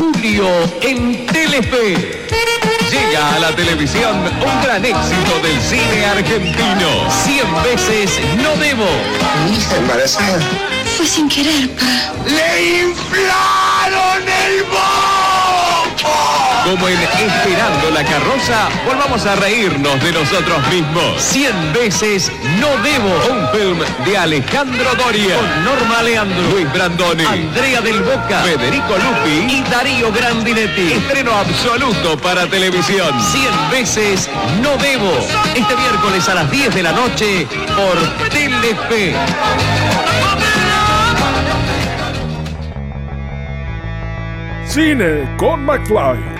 julio en Telefe. Llega a la televisión un gran éxito del cine argentino. 100 veces no debo. Mi hija embarazada. Fue sin querer, pa. ¡Le inflaron el moco! Como en Esperando la carroza, volvamos a reírnos de nosotros mismos. 100 veces no debo. Un film de Alejandro Doria. Con Norma Leandro, Luis Brandoni, Andrea del Boca, Federico Lupi y Darío Grandinetti. Estreno absoluto para televisión. 100 veces no debo. Este miércoles a las 10 de la noche por Telefe. Cine con McFly.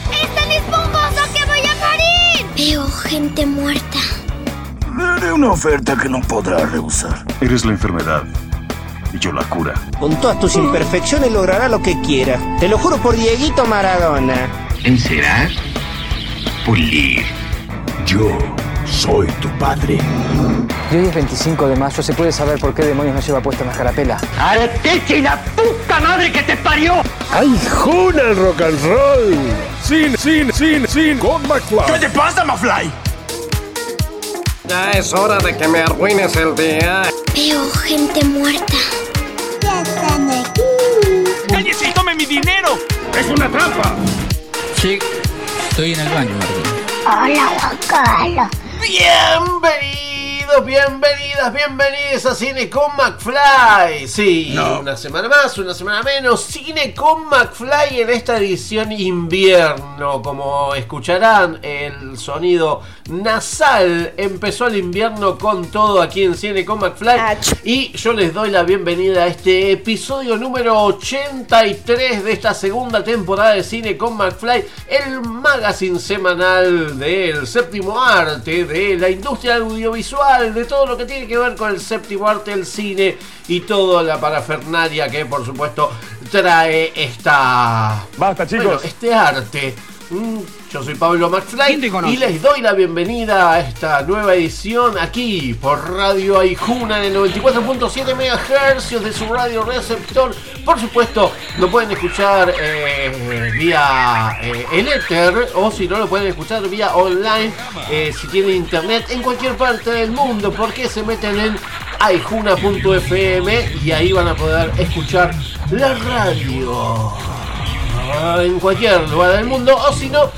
Veo gente muerta. Le haré una oferta que no podrá rehusar. Eres la enfermedad y yo la cura. Con todas tus imperfecciones logrará lo que quiera. Te lo juro por Dieguito Maradona. Encerar, pulir. Yo soy tu padre. Y hoy es 25 de mayo, ¿se puede saber por qué demonios no lleva puesta una carapela? ¡Arteche y la puta madre que te parió! ¡Ay, juna el rock and roll! Cine, cine, cine, cine con McFly. ¿Qué te pasa, McFly? Ya es hora de que me arruines el día. Veo gente muerta. Ya están aquí. ¡Cállese y tome mi dinero! ¡Es una trampa! Sí, estoy en el baño, Martín. Hola, Juan Carlos. Bienvenido. Bienvenidos, bienvenidas, bienvenidos a Cine con McFly. Sí, una semana más, una semana menos. Cine con McFly en esta edición invierno. Como escucharán, el sonido nasal empezó el invierno con todo aquí en Cine con McFly. Y yo les doy la bienvenida a este episodio número 83 de esta segunda temporada de Cine con McFly, el magazine semanal del séptimo arte, de la industria audiovisual, de todo lo que tiene que ver con el séptimo arte, el cine y toda la parafernalia que por supuesto trae esta... Basta chicos. Bueno, este arte. Yo soy Pablo ¿Quién te McFly conoce? y les doy la bienvenida a esta nueva edición aquí por Radio Aijuna en el 94.7 MHz de su radio receptor. Por supuesto, lo pueden escuchar eh, vía eh, el éter o si no lo pueden escuchar vía online eh, si tienen internet en cualquier parte del mundo porque se meten en aijuna.fm y ahí van a poder escuchar la radio en cualquier lugar del mundo o si no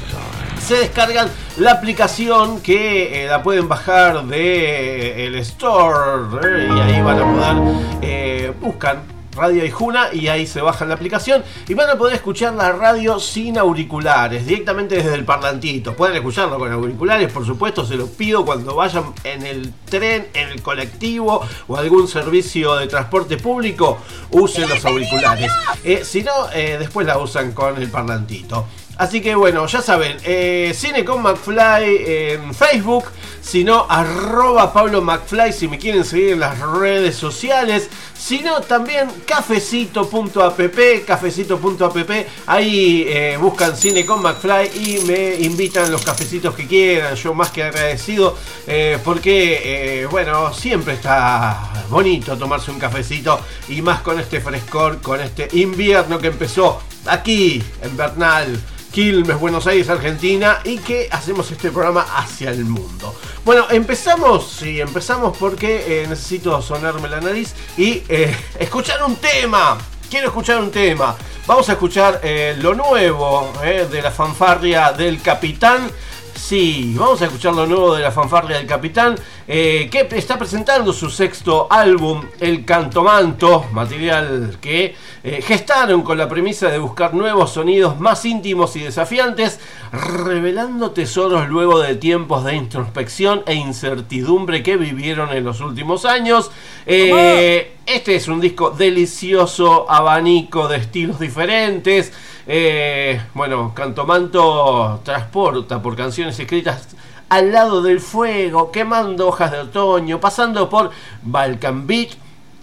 se descargan la aplicación que eh, la pueden bajar de eh, el store eh, y ahí van a poder buscan Radio Aijuna y ahí se bajan la aplicación y van a poder escuchar la radio sin auriculares, directamente desde el parlantito. Pueden escucharlo con auriculares, por supuesto, se los pido cuando vayan en el tren, en el colectivo o algún servicio de transporte público, usen los auriculares. Eh, si no, eh, después la usan con el parlantito. Así que bueno, ya saben, eh, Cine con McFly en Facebook, si no, arroba Pablo McFly si me quieren seguir en las redes sociales, si no, también cafecito.app, cafecito.app, ahí eh, buscan Cine con McFly y me invitan los cafecitos que quieran, yo más que agradecido, eh, porque, bueno, siempre está bonito tomarse un cafecito y más con este frescor, con este invierno que empezó aquí en Bernal. Quilmes, Buenos Aires, Argentina, y que hacemos este programa hacia el mundo. Bueno, empezamos, sí, empezamos porque eh, necesito sonarme la nariz y eh, escuchar un tema. Quiero escuchar un tema. Vamos a escuchar eh, lo nuevo de la fanfarria del capitán. Sí, vamos a escuchar lo nuevo de la fanfarria del capitán, eh, que está presentando su sexto álbum, El Cantomanto, material que eh, gestaron con la premisa de buscar nuevos sonidos más íntimos y desafiantes, revelando tesoros luego de tiempos de introspección e incertidumbre que vivieron en los últimos años. Eh, este es un disco delicioso, abanico de estilos diferentes. Eh, bueno, Cantomanto transporta por canciones escritas al lado del fuego, quemando hojas de otoño, pasando por Balkan Beat,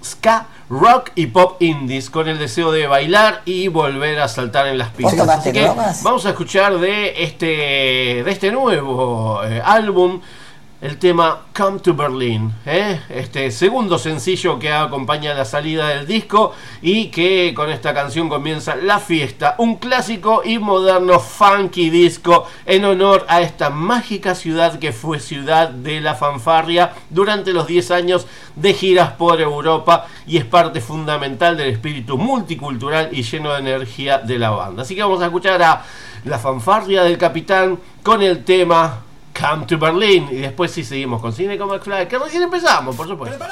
ska, rock y pop indies, con el deseo de bailar y volver a saltar en las pistas. Así que vamos a escuchar de este, de este nuevo eh, álbum el tema Come to Berlin, ¿eh? este segundo sencillo que acompaña la salida del disco y que con esta canción comienza la fiesta, un clásico y moderno funky disco en honor a esta mágica ciudad que fue ciudad de la fanfarria durante los 10 años de giras por Europa y es parte fundamental del espíritu multicultural y lleno de energía de la banda. Así que vamos a escuchar a la fanfarria del capitán con el tema Come to Berlin. Y después sí seguimos con Cine con McFly, que recién empezamos, por supuesto.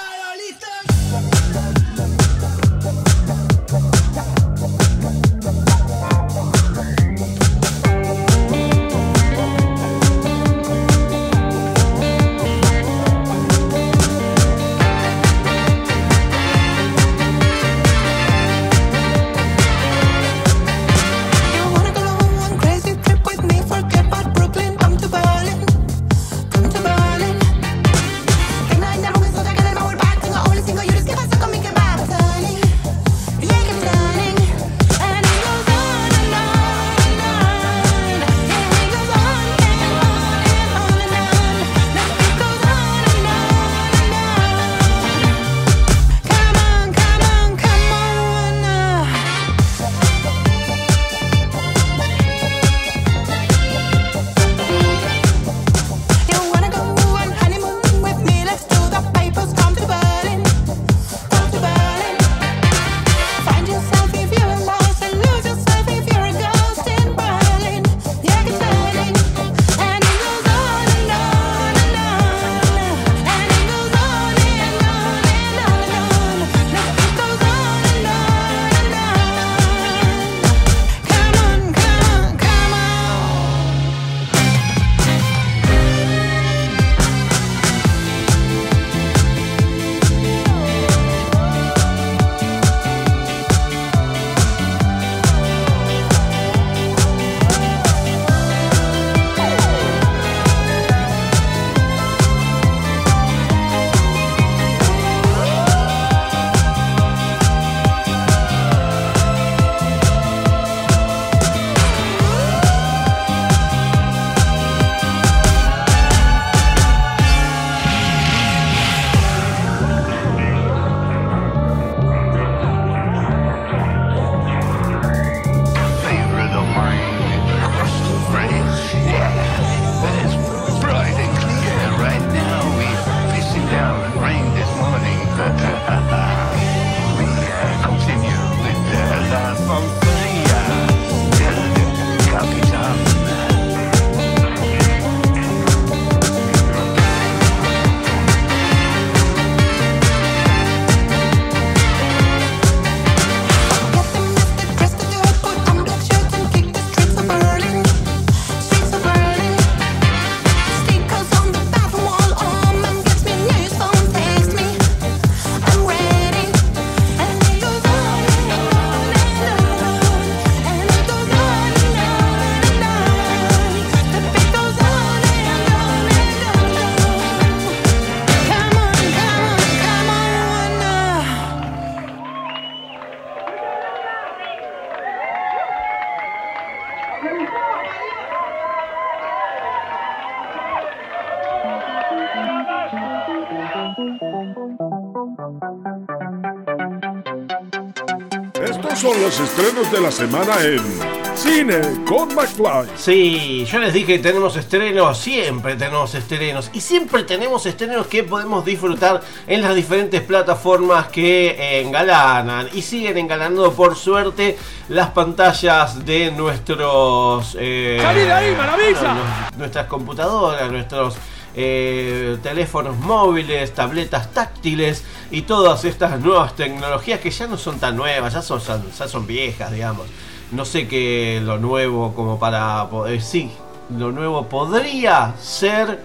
Los estrenos de la semana en Cine con McFly. Sí, yo les dije que tenemos estrenos, siempre tenemos estrenos. Y siempre tenemos estrenos que podemos disfrutar en las diferentes plataformas que engalanan. Y siguen engalanando, por suerte, las pantallas de nuestros... Eh, ahí, maravilla! Nuestras computadoras, nuestros eh, teléfonos móviles, tabletas táctiles y todas estas nuevas tecnologías que ya no son tan nuevas, ya son, ya son viejas, digamos. No sé qué lo nuevo como para poder... Sí, lo nuevo podría ser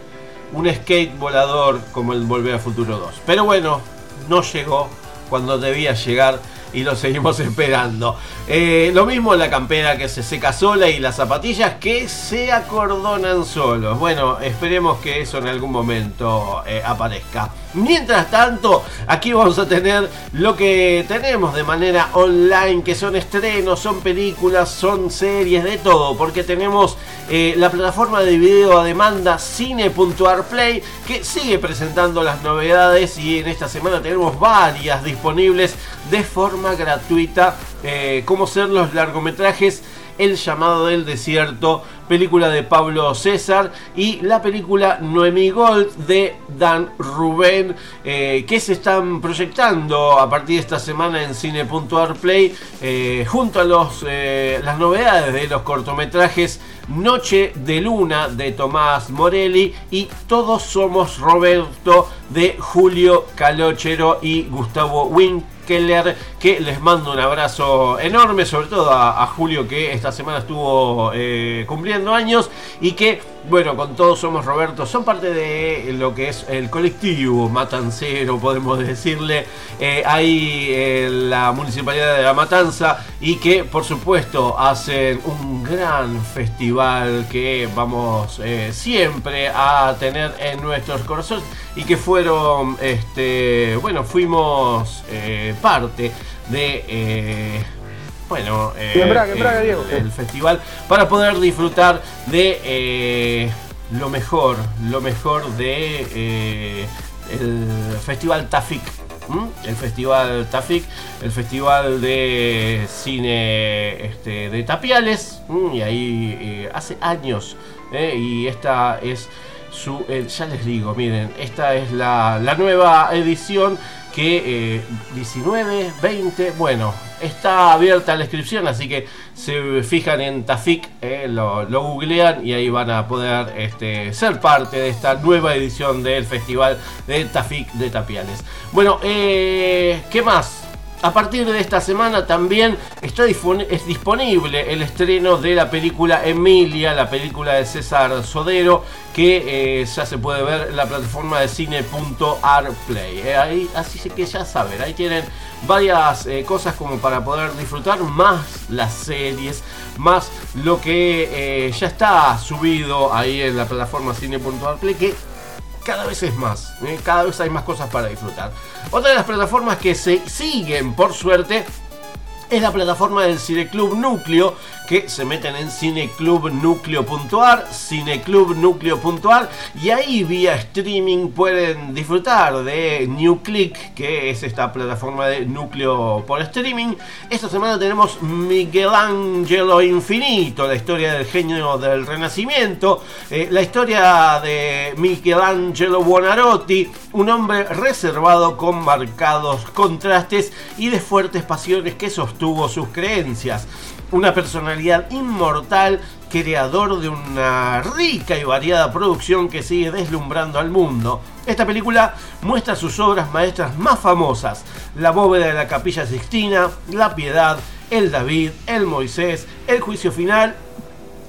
un skate volador como el Volver a Futuro 2. Pero bueno, no llegó cuando debía llegar y lo seguimos esperando. Eh, lo mismo la campera que se seca sola y las zapatillas que se acordonan solos. Bueno, esperemos que eso en algún momento eh, aparezca. Mientras tanto, aquí vamos a tener lo que tenemos de manera online, que son estrenos, son películas, son series, de todo, porque tenemos eh, la plataforma de video a demanda cine.arplay, que sigue presentando las novedades y en esta semana tenemos varias disponibles de forma gratuita, eh, como ser los largometrajes el llamado del desierto, película de Pablo César y la película Noemi Gold de Dan Rubén, eh, que se están proyectando a partir de esta semana en cine.arplay, eh, junto a los, eh, las novedades de los cortometrajes Noche de Luna de Tomás Morelli y Todos Somos Roberto de Julio Calochero y Gustavo Wink Keller, que les mando un abrazo enorme, sobre todo a, Julio que esta semana estuvo eh, cumpliendo años y que, bueno, con todos somos Roberto, son parte de lo que es el colectivo matancero, podemos decirle, eh, ahí en la Municipalidad de La Matanza y que, por supuesto, hacen un gran festival que vamos eh, siempre a tener en nuestros corazones y que fueron, este, bueno, fuimos eh, parte de, eh, bueno, eh, en Braga, en Braga, el, Diego. el festival para poder disfrutar de eh, lo mejor, lo mejor de eh, el festival Tafik. El festival Tafik, el festival de cine este, de Tapiales, y ahí eh, hace años, y esta es su, ya les digo, miren, esta es la, la nueva edición que eh, 19, 20, bueno, está abierta la inscripción, así que se fijan en Tafik, eh, lo, googlean y ahí van a poder este, ser parte de esta nueva edición del festival de Tafik de Tapiales. Bueno, eh, ¿qué más? A partir de esta semana también está es disponible el estreno de la película Emilia, la película de César Sodero, que eh, ya se puede ver en la plataforma de cine.arplay. Eh, así que ya saben, ahí tienen varias eh, cosas como para poder disfrutar, más las series, más lo que eh, ya está subido ahí en la plataforma cine.arplay, que cada vez es más, cada vez hay más cosas para disfrutar. Otra de las plataformas que se siguen, por suerte, es la plataforma del Cineclub Núcleo, que se meten en cineclubnucleo.ar, cineclubnucleo.ar, y ahí vía streaming pueden disfrutar de New Click, que es esta plataforma de núcleo por streaming. Esta semana tenemos Michelangelo Infinito, la historia del genio del Renacimiento, eh, la historia de Michelangelo Buonarroti, un hombre reservado con marcados contrastes y de fuertes pasiones que sostuvo sus creencias. Una personalidad inmortal, creador de una rica y variada producción que sigue deslumbrando al mundo. Esta película muestra sus obras maestras más famosas, La bóveda de la capilla Sixtina, La piedad, El David, El Moisés, El juicio final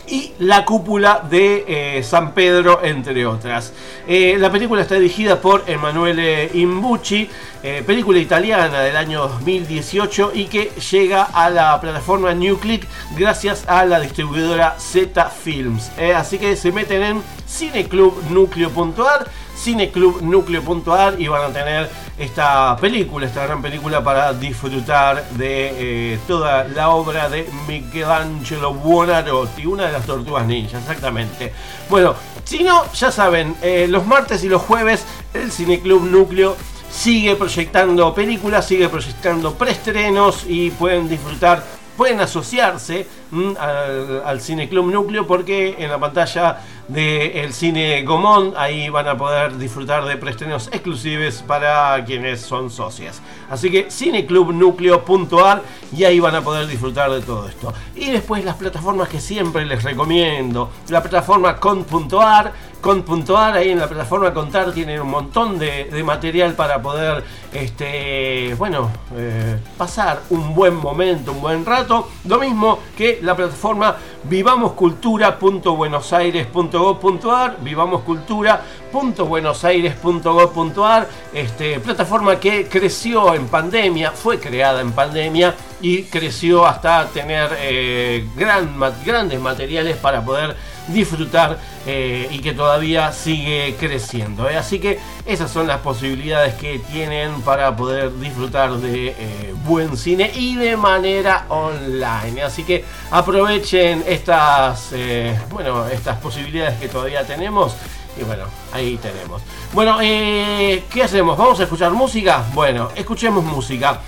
y la cúpula de eh, San Pedro, entre otras. Eh, la película está dirigida por Emanuele Imbucci, eh, película italiana del año 2018 y que llega a la plataforma New Click gracias a la distribuidora Z Films. Así que se meten en cineclubnucleo.ar cineclubnucleo.ar y van a tener esta película, esta gran película para disfrutar de eh, toda la obra de Michelangelo Buonarroti, una de las tortugas ninjas, exactamente. Bueno, si no, ya saben, eh, los martes y los jueves el Cineclub Núcleo sigue proyectando películas, sigue proyectando preestrenos y pueden disfrutar, pueden asociarse mm, al, al Cineclub Núcleo porque en la pantalla del cine Gomón. Ahí van a poder disfrutar de preestrenos exclusivos para quienes son socias. Así que cineclubnucleo.ar y ahí van a poder disfrutar de todo esto. Y después las plataformas que siempre les recomiendo. La plataforma con.ar. Con.ar, ahí en la plataforma Contar tienen un montón de, de material para poder, este, bueno, eh, pasar un buen momento, un buen rato. Lo mismo que la plataforma vivamoscultura.buenosaires.gov.ar, vivamoscultura.buenosaires.gov.ar, este, plataforma que creció en pandemia, fue creada en pandemia y creció hasta tener eh, gran, grandes materiales para poder disfrutar eh, y que todavía sigue creciendo. ¿eh? Así que esas son las posibilidades que tienen para poder disfrutar de eh, buen cine y de manera online. Así que aprovechen estas, bueno, estas posibilidades que todavía tenemos. Y bueno, ahí tenemos. Bueno, ¿qué hacemos? ¿Vamos a escuchar música? Bueno, escuchemos música.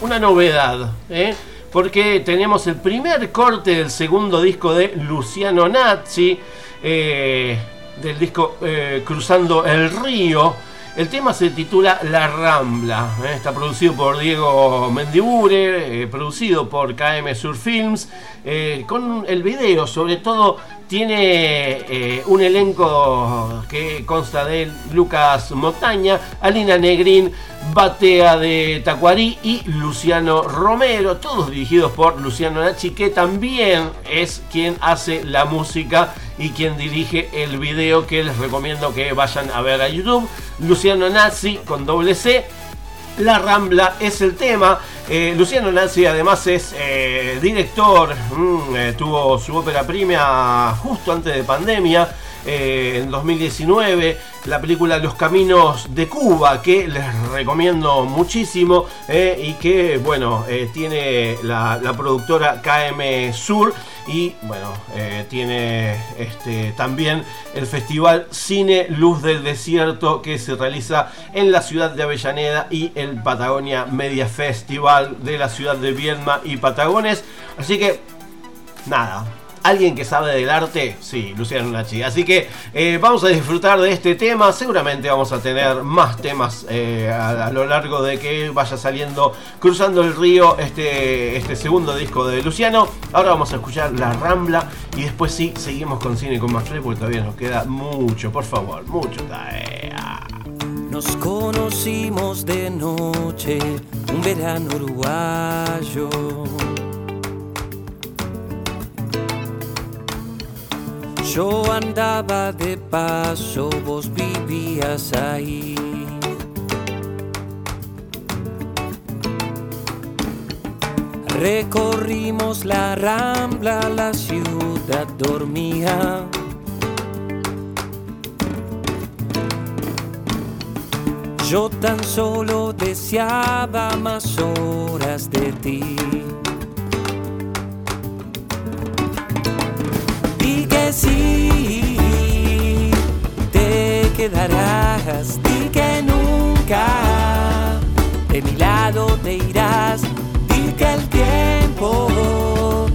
una novedad, ¿eh? Porque tenemos el primer corte del segundo disco de Luciano Nazzi, eh, del disco eh, Cruzando el Río. El tema se titula La Rambla, eh, está producido por Diego Mendibure, producido por KM Sur Films, con el video sobre todo tiene un elenco que consta de Lucas Montaña, Alina Negrín, Batea de Tacuarí y Luciano Romero, todos dirigidos por Luciano Nachi, que también es quien hace la música y quien dirige el video que les recomiendo que vayan a ver a YouTube. Luciano Nazi con doble C. La Rambla es el tema. Eh, Luciano Nazi además es eh, director, mm, eh, tuvo su ópera prima justo antes de pandemia. Eh, en 2019, la película Los Caminos de Cuba, que les recomiendo muchísimo eh, y que, bueno, eh, tiene la, productora KM Sur y, bueno, tiene este, también el festival Cine Luz del Desierto que se realiza en la ciudad de Avellaneda y el Patagonia Media Festival de la ciudad de Viedma y Patagones. Así que, nada, alguien que sabe del arte, sí, Luciano Nachi. Así que eh, vamos a disfrutar de este tema. Seguramente vamos a tener más temas eh, a, lo largo de que vaya saliendo Cruzando el Río, este, este segundo disco de Luciano. Ahora vamos a escuchar La Rambla y después sí, seguimos con Cine con más porque todavía nos queda mucho, por favor, mucho. Nos conocimos de noche, un verano uruguayo Yo andaba de paso, vos vivías ahí. Recorrimos la rambla, la ciudad dormía. Yo tan solo deseaba más horas de ti. Sí, te quedarás di que nunca. De mi lado te irás, di que el tiempo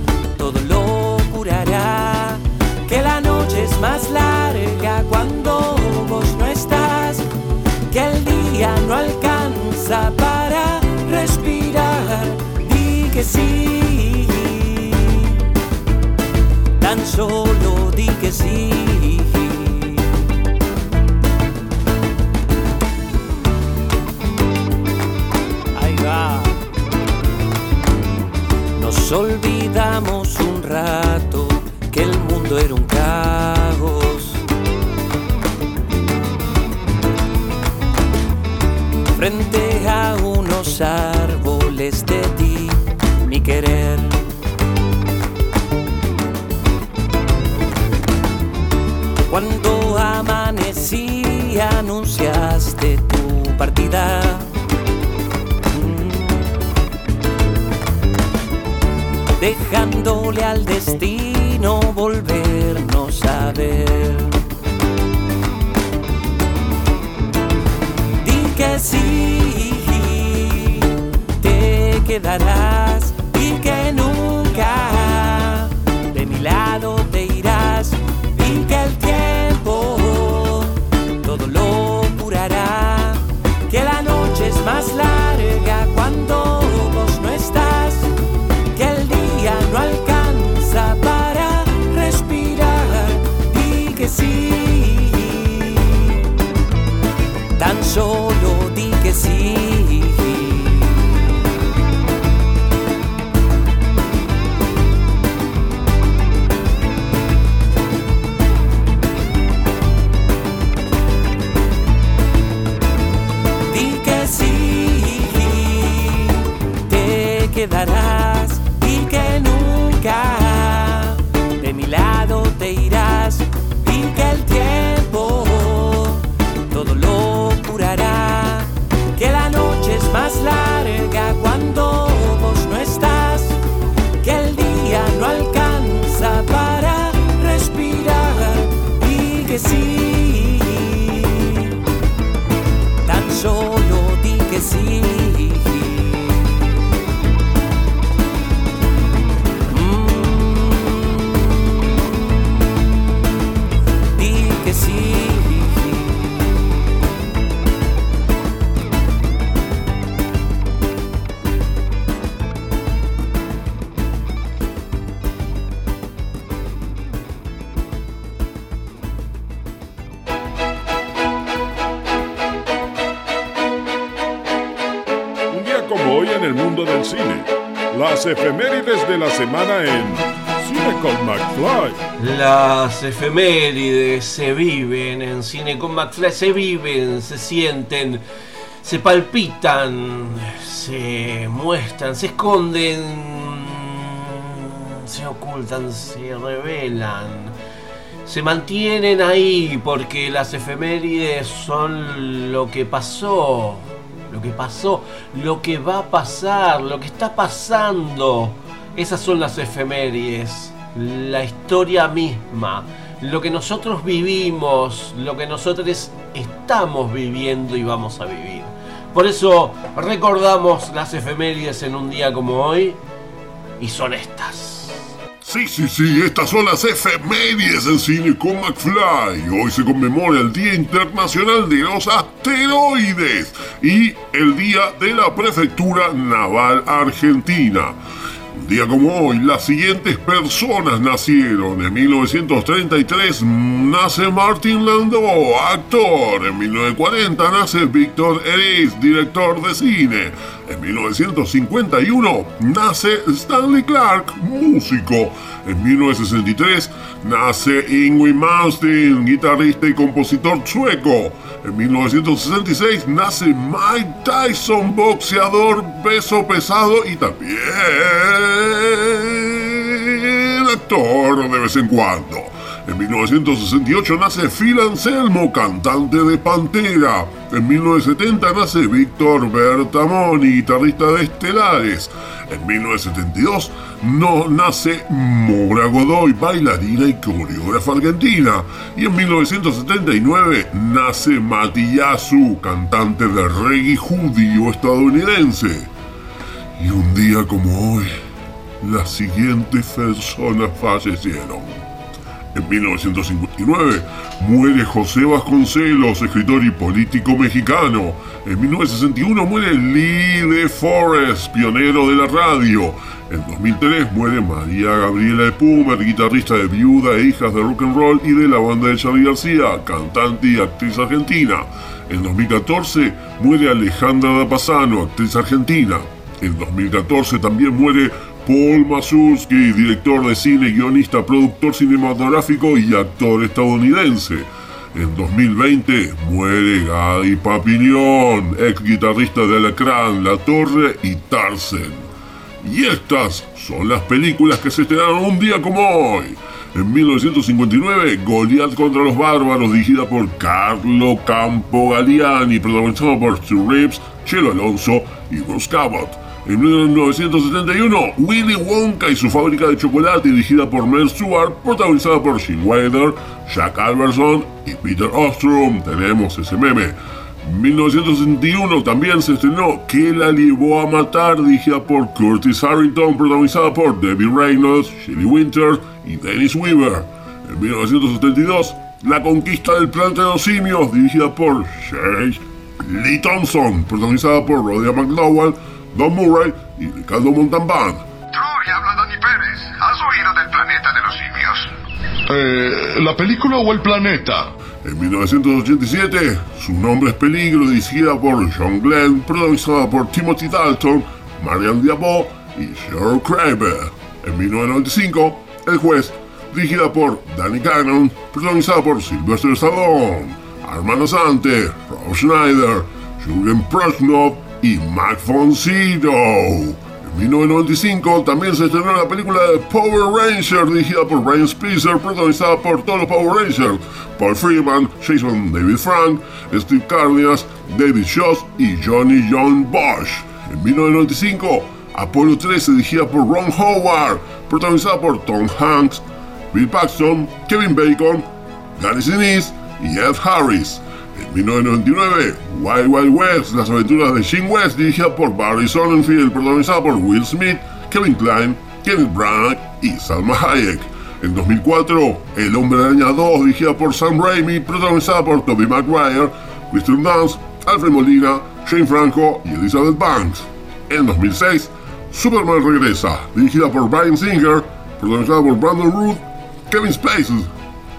Ahí va. Nos olvidamos un rato Mm. Dejándole al destino volvernos a ver. Di que sí, te quedarás efemérides de la semana en Cine con McFly. Las efemérides se viven en Cine con McFly, se viven, se sienten, se palpitan, se muestran, se esconden, se ocultan, se revelan. Se mantienen ahí porque las efemérides son lo que pasó, lo que pasó, lo que va a pasar, lo que está pasando. Esas son las efemérides, la historia misma, lo que nosotros vivimos, lo que nosotros estamos viviendo y vamos a vivir. Por eso recordamos las efemérides en un día como hoy y son estas. Sí, sí, sí, estas son las efemérides en Cine con McFly. Hoy se conmemora el Día Internacional de los Asteroides y el Día de la Prefectura Naval Argentina. Un día como hoy, las siguientes personas nacieron. En 1933 nace Martin Landau, actor. En 1940 nace Víctor Eriz, director de cine. En 1951 nace Stanley Clark, músico. En 1963 nace Ingrid Malmsteen, guitarrista y compositor sueco. En 1966 nace Mike Tyson, boxeador peso pesado y también actor de vez en cuando. En 1968 nace Phil Anselmo, cantante de Pantera. En 1970 nace Víctor Bertamoni, guitarrista de Estelares. En 1972 no nace Mora Godoy, bailarina y coreógrafa argentina. Y en 1979 nace Mati Yasu, cantante de reggae judío estadounidense. Y un día como hoy, las siguientes personas fallecieron. En 1959 muere José Vasconcelos, escritor y político mexicano. En 1961 muere Lee de Forest, pionero de la radio. En 2003 muere María Gabriela de Pumer, guitarrista de Viuda e Hijas de Rock and Roll y de la banda de Charlie García, cantante y actriz argentina. En 2014 muere Alejandra Dapasano, actriz argentina. En 2014 también muere Paul Mazursky, director de cine, guionista, productor cinematográfico y actor estadounidense. En 2020 muere Gary Papillon, ex guitarrista de Alacrán, La Torre y Tarzan. Y estas son las películas que se estrenaron un día como hoy. En 1959, Goliath contra los bárbaros, dirigida por Carlo Campo Galliani, protagonizado por Stu Reeves, Chelo Alonso y Bruce Cabot. En 1971, Willy Wonka y su fábrica de chocolate, dirigida por Mel Stewart, protagonizada por Gene Wilder, Jack Alberson y Peter Ostrom. Tenemos ese meme. En 1961 también se estrenó Que la llevó a matar, dirigida por Curtis Harrington, protagonizada por Debbie Reynolds, Shelley Winters y Dennis Weaver. En 1972, La conquista del planeta de los simios, dirigida por Shea Lee Thompson, protagonizada por Rodia McDowell, Don Murray y Ricardo Montalbán. Troy, habla Dani Pérez. ¿Has oído del planeta de los simios? Eh, ¿La película o el planeta? En 1987, su nombre es Peligro, dirigida por John Glenn, protagonizada por Timothy Dalton, Marianne Diabo y Cheryl Kramer. En 1995, El Juez, dirigida por Danny Cannon, protagonizada por Sylvester Stallone, Armando Sante, Rob Schneider, Julian Prosnov y Mac Foncito. En En 1995 también se estrenó la película de Power Ranger dirigida por Brian Spicer, protagonizada por todos los Power Rangers, Paul Freeman, Jason David Frank, Steve Cardenas, David Shoss y Johnny John Bosch. En 1995, Apollo 13 dirigida por Ron Howard, protagonizada por Tom Hanks, Bill Paxton, Kevin Bacon, Gary Sinise y Ed Harris. En 1999, Wild Wild West, las aventuras de Shin West, dirigida por Barry Sonnenfeld, protagonizada por Will Smith, Kevin Klein, Kenneth Branagh y Salma Hayek. En 2004, El Hombre Araña 2, dirigida por Sam Raimi, protagonizada por Tobey Maguire, Kristen Dunst, Alfred Molina, Shane Franco y Elizabeth Banks. En 2006, Superman regresa, dirigida por Brian Singer, protagonizada por Brandon Root, Kevin Spacey,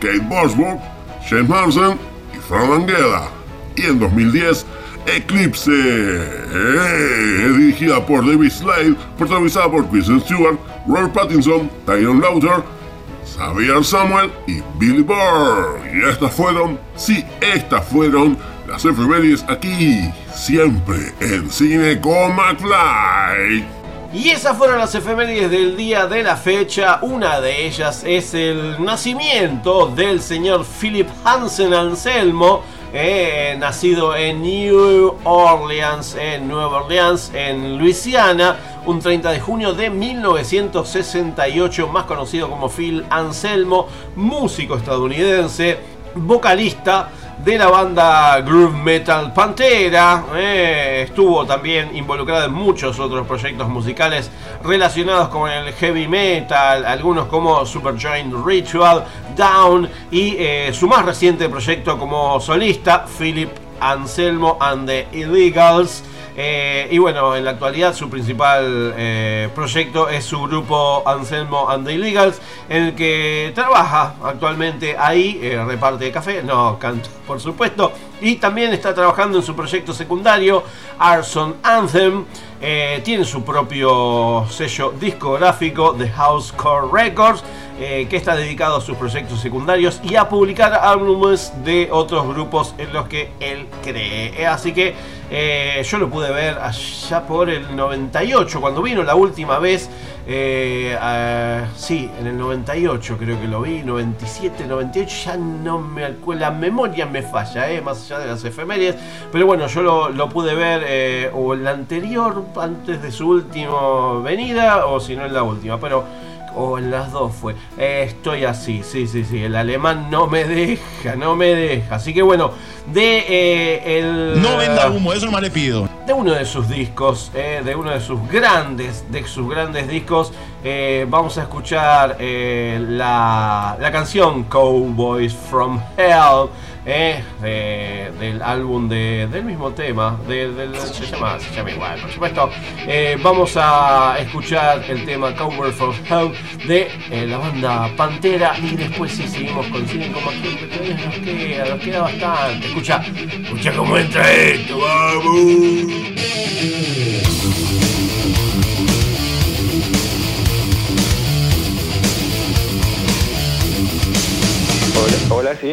Kate Bosworth, Shane Hansen Langella. Y en 2010, Eclipse, eh, dirigida por David Slade, protagonizada por Kristen Stewart, Robert Pattinson, Tyron Lauter, Xavier Samuel y Billy Burr. Y estas fueron, sí, estas fueron las efemérides aquí, siempre en Cine con McFly. Y esas fueron las efemérides del día de la fecha. Una de ellas es el nacimiento del señor Philip Hansen Anselmo, eh, nacido en New Orleans, en Nueva Orleans, en Luisiana, un 30 de junio de 1968, más conocido como Phil Anselmo, músico estadounidense, vocalista de la banda groove metal Pantera. eh, estuvo también involucrado en muchos otros proyectos musicales relacionados con el heavy metal, algunos como Supergiant Ritual, Down y eh, su más reciente proyecto como solista, Philip Anselmo and the Illegals. Eh, y bueno, en la actualidad su principal eh, proyecto es su grupo Anselmo and the Illegals, en el que trabaja actualmente ahí, eh, reparte café, no, canta por supuesto, y también está trabajando en su proyecto secundario, Arson Anthem, eh, tiene su propio sello discográfico, The Housecore Records, que está dedicado a sus proyectos secundarios y a publicar álbumes de otros grupos en los que él cree. Así que eh, yo lo pude ver allá por el 98, cuando vino la última vez. Eh, sí, en el 98 creo que lo vi, 97, 98, ya no me acuerdo, la memoria me falla, eh, más allá de las efemérides. Pero bueno, yo lo, lo pude ver o en la anterior, antes de su última venida, o si no en la última. Pero o en las dos fue. Eh, estoy así, sí, sí, sí. El alemán no me deja, no me deja. Así que bueno, de eh, el. No venda humo, eso nomás le pido. De uno de sus discos, eh, de uno de sus grandes, de sus grandes discos, vamos a escuchar la, la canción Cowboys from Hell. Eh, de- del álbum de- del mismo tema, de- del- se, llama, se llama igual, por supuesto. Eh, vamos a escuchar el tema Cowboys from Hell de eh, la banda Pantera y después sí seguimos con Cine como que todavía nos queda, nos queda bastante. Escucha, escucha cómo entra esto, vamos. Hola, hola, sí.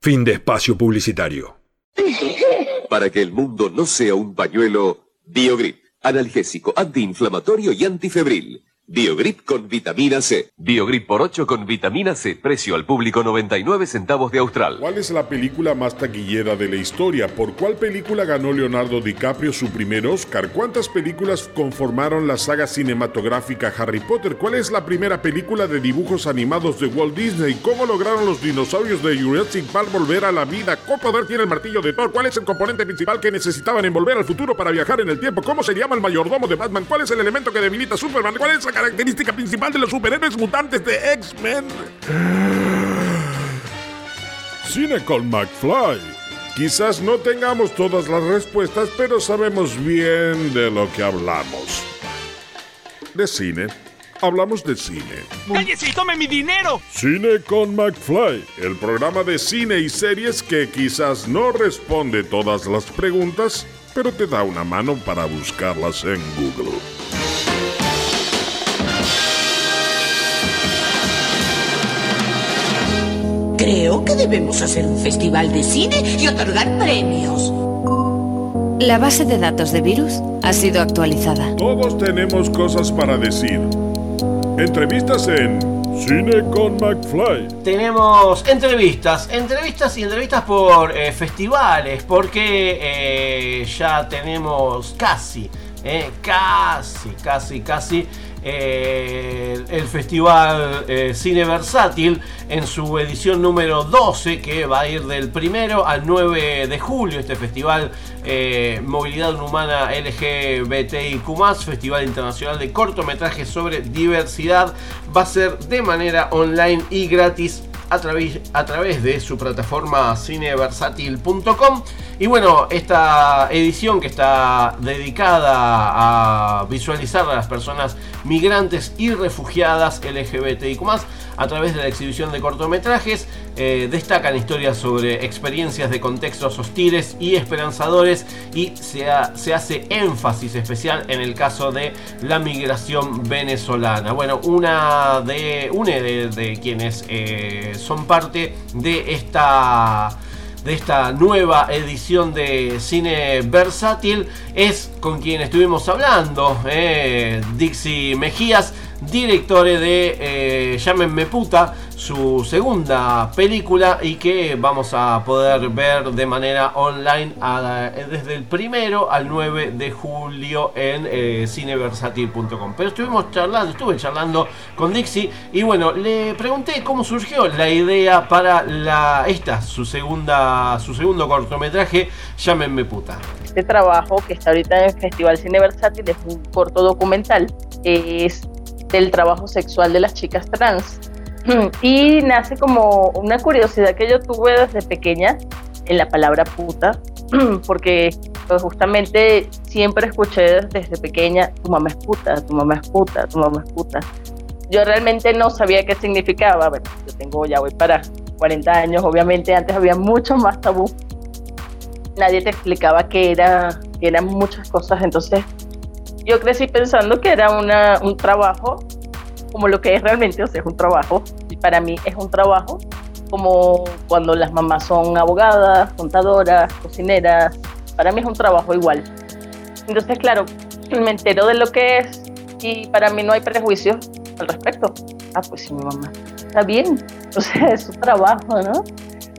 Fin de espacio publicitario. Para que el mundo no sea un pañuelo, Biogrip, analgésico, antiinflamatorio y antifebril. Biogrip con vitamina C. Biogrip por 8 con vitamina C. Precio al público 99 centavos de Austral. ¿Cuál es la película más taquillera de la historia? ¿Por cuál película ganó Leonardo DiCaprio su primer Oscar? ¿Cuántas películas conformaron la saga cinematográfica Harry Potter? ¿Cuál es la primera película de dibujos animados de Walt Disney? ¿Cómo lograron los dinosaurios de Jurassic Park volver a la vida? ¿Qué poder tiene el martillo de Thor? ¿Cuál es el componente principal que necesitaban en volver al futuro para viajar en el tiempo? ¿Cómo se llama el mayordomo de Batman? ¿Cuál es el elemento que debilita a Superman? ¿Cuál es la característica principal de los superhéroes mutantes de X-Men? Cine con McFly. Quizás no tengamos todas las respuestas, pero sabemos bien de lo que hablamos. De cine. Hablamos de cine. ¡Cállese y tome mi dinero! Cine con McFly, el programa de cine y series que quizás no responde todas las preguntas, pero te da una mano para buscarlas en Google. Creo que debemos hacer un festival de cine y otorgar premios. La base de datos de virus ha sido actualizada. Todos tenemos cosas para decir. Entrevistas en Cine con McFly. Tenemos entrevistas, entrevistas y entrevistas por eh, festivales, porque eh, ya tenemos casi, eh, casi, casi, casi eh, el festival eh, Cine Versátil en su edición número 12 que va a ir del primero al 9 de julio este festival eh, Movilidad Humana LGBTIQ+, Festival Internacional de Cortometrajes sobre Diversidad va a ser de manera online y gratis a través, a través de su plataforma cineversátil.com. Y bueno, esta edición que está dedicada a visualizar a las personas migrantes y refugiadas LGBTIQ a través de la exhibición de cortometrajes, eh, destacan historias sobre experiencias de contextos hostiles y esperanzadores y se, ha- se hace énfasis especial en el caso de la migración venezolana. Bueno, una de, una de, de quienes eh, son parte de esta de esta nueva edición de cine versátil. Es con quien estuvimos hablando, eh, Dixie Mejías, directore de eh, Llámenme Puta, su segunda película y que vamos a poder ver de manera online a- desde el primero al 9 de julio en eh, cineversátil.com. Pero estuvimos charlando, estuve charlando con Dixie y bueno, le pregunté cómo surgió la idea para esta, su segunda, su segundo cortometraje, Llámenme Puta. Este trabajo que está ahorita en el Festival Cine Versátil es un corto documental. Es del trabajo sexual de las chicas trans. Y nace como una curiosidad que yo tuve desde pequeña en la palabra puta, porque pues, justamente siempre escuché desde pequeña, tu mamá es puta, tu mamá es puta, tu mamá es puta. Yo realmente no sabía qué significaba. Bueno, yo tengo, ya voy para 40 años, obviamente antes había mucho más tabú nadie te explicaba que era que eran muchas cosas entonces yo crecí pensando que era una, un trabajo como lo que es realmente o sea es un trabajo y para mí es un trabajo como cuando las mamás son abogadas contadoras cocineras para mí es un trabajo igual entonces claro me entero de lo que es y para mí no hay prejuicios al respecto ah pues sí mi mamá está bien o sea es su trabajo no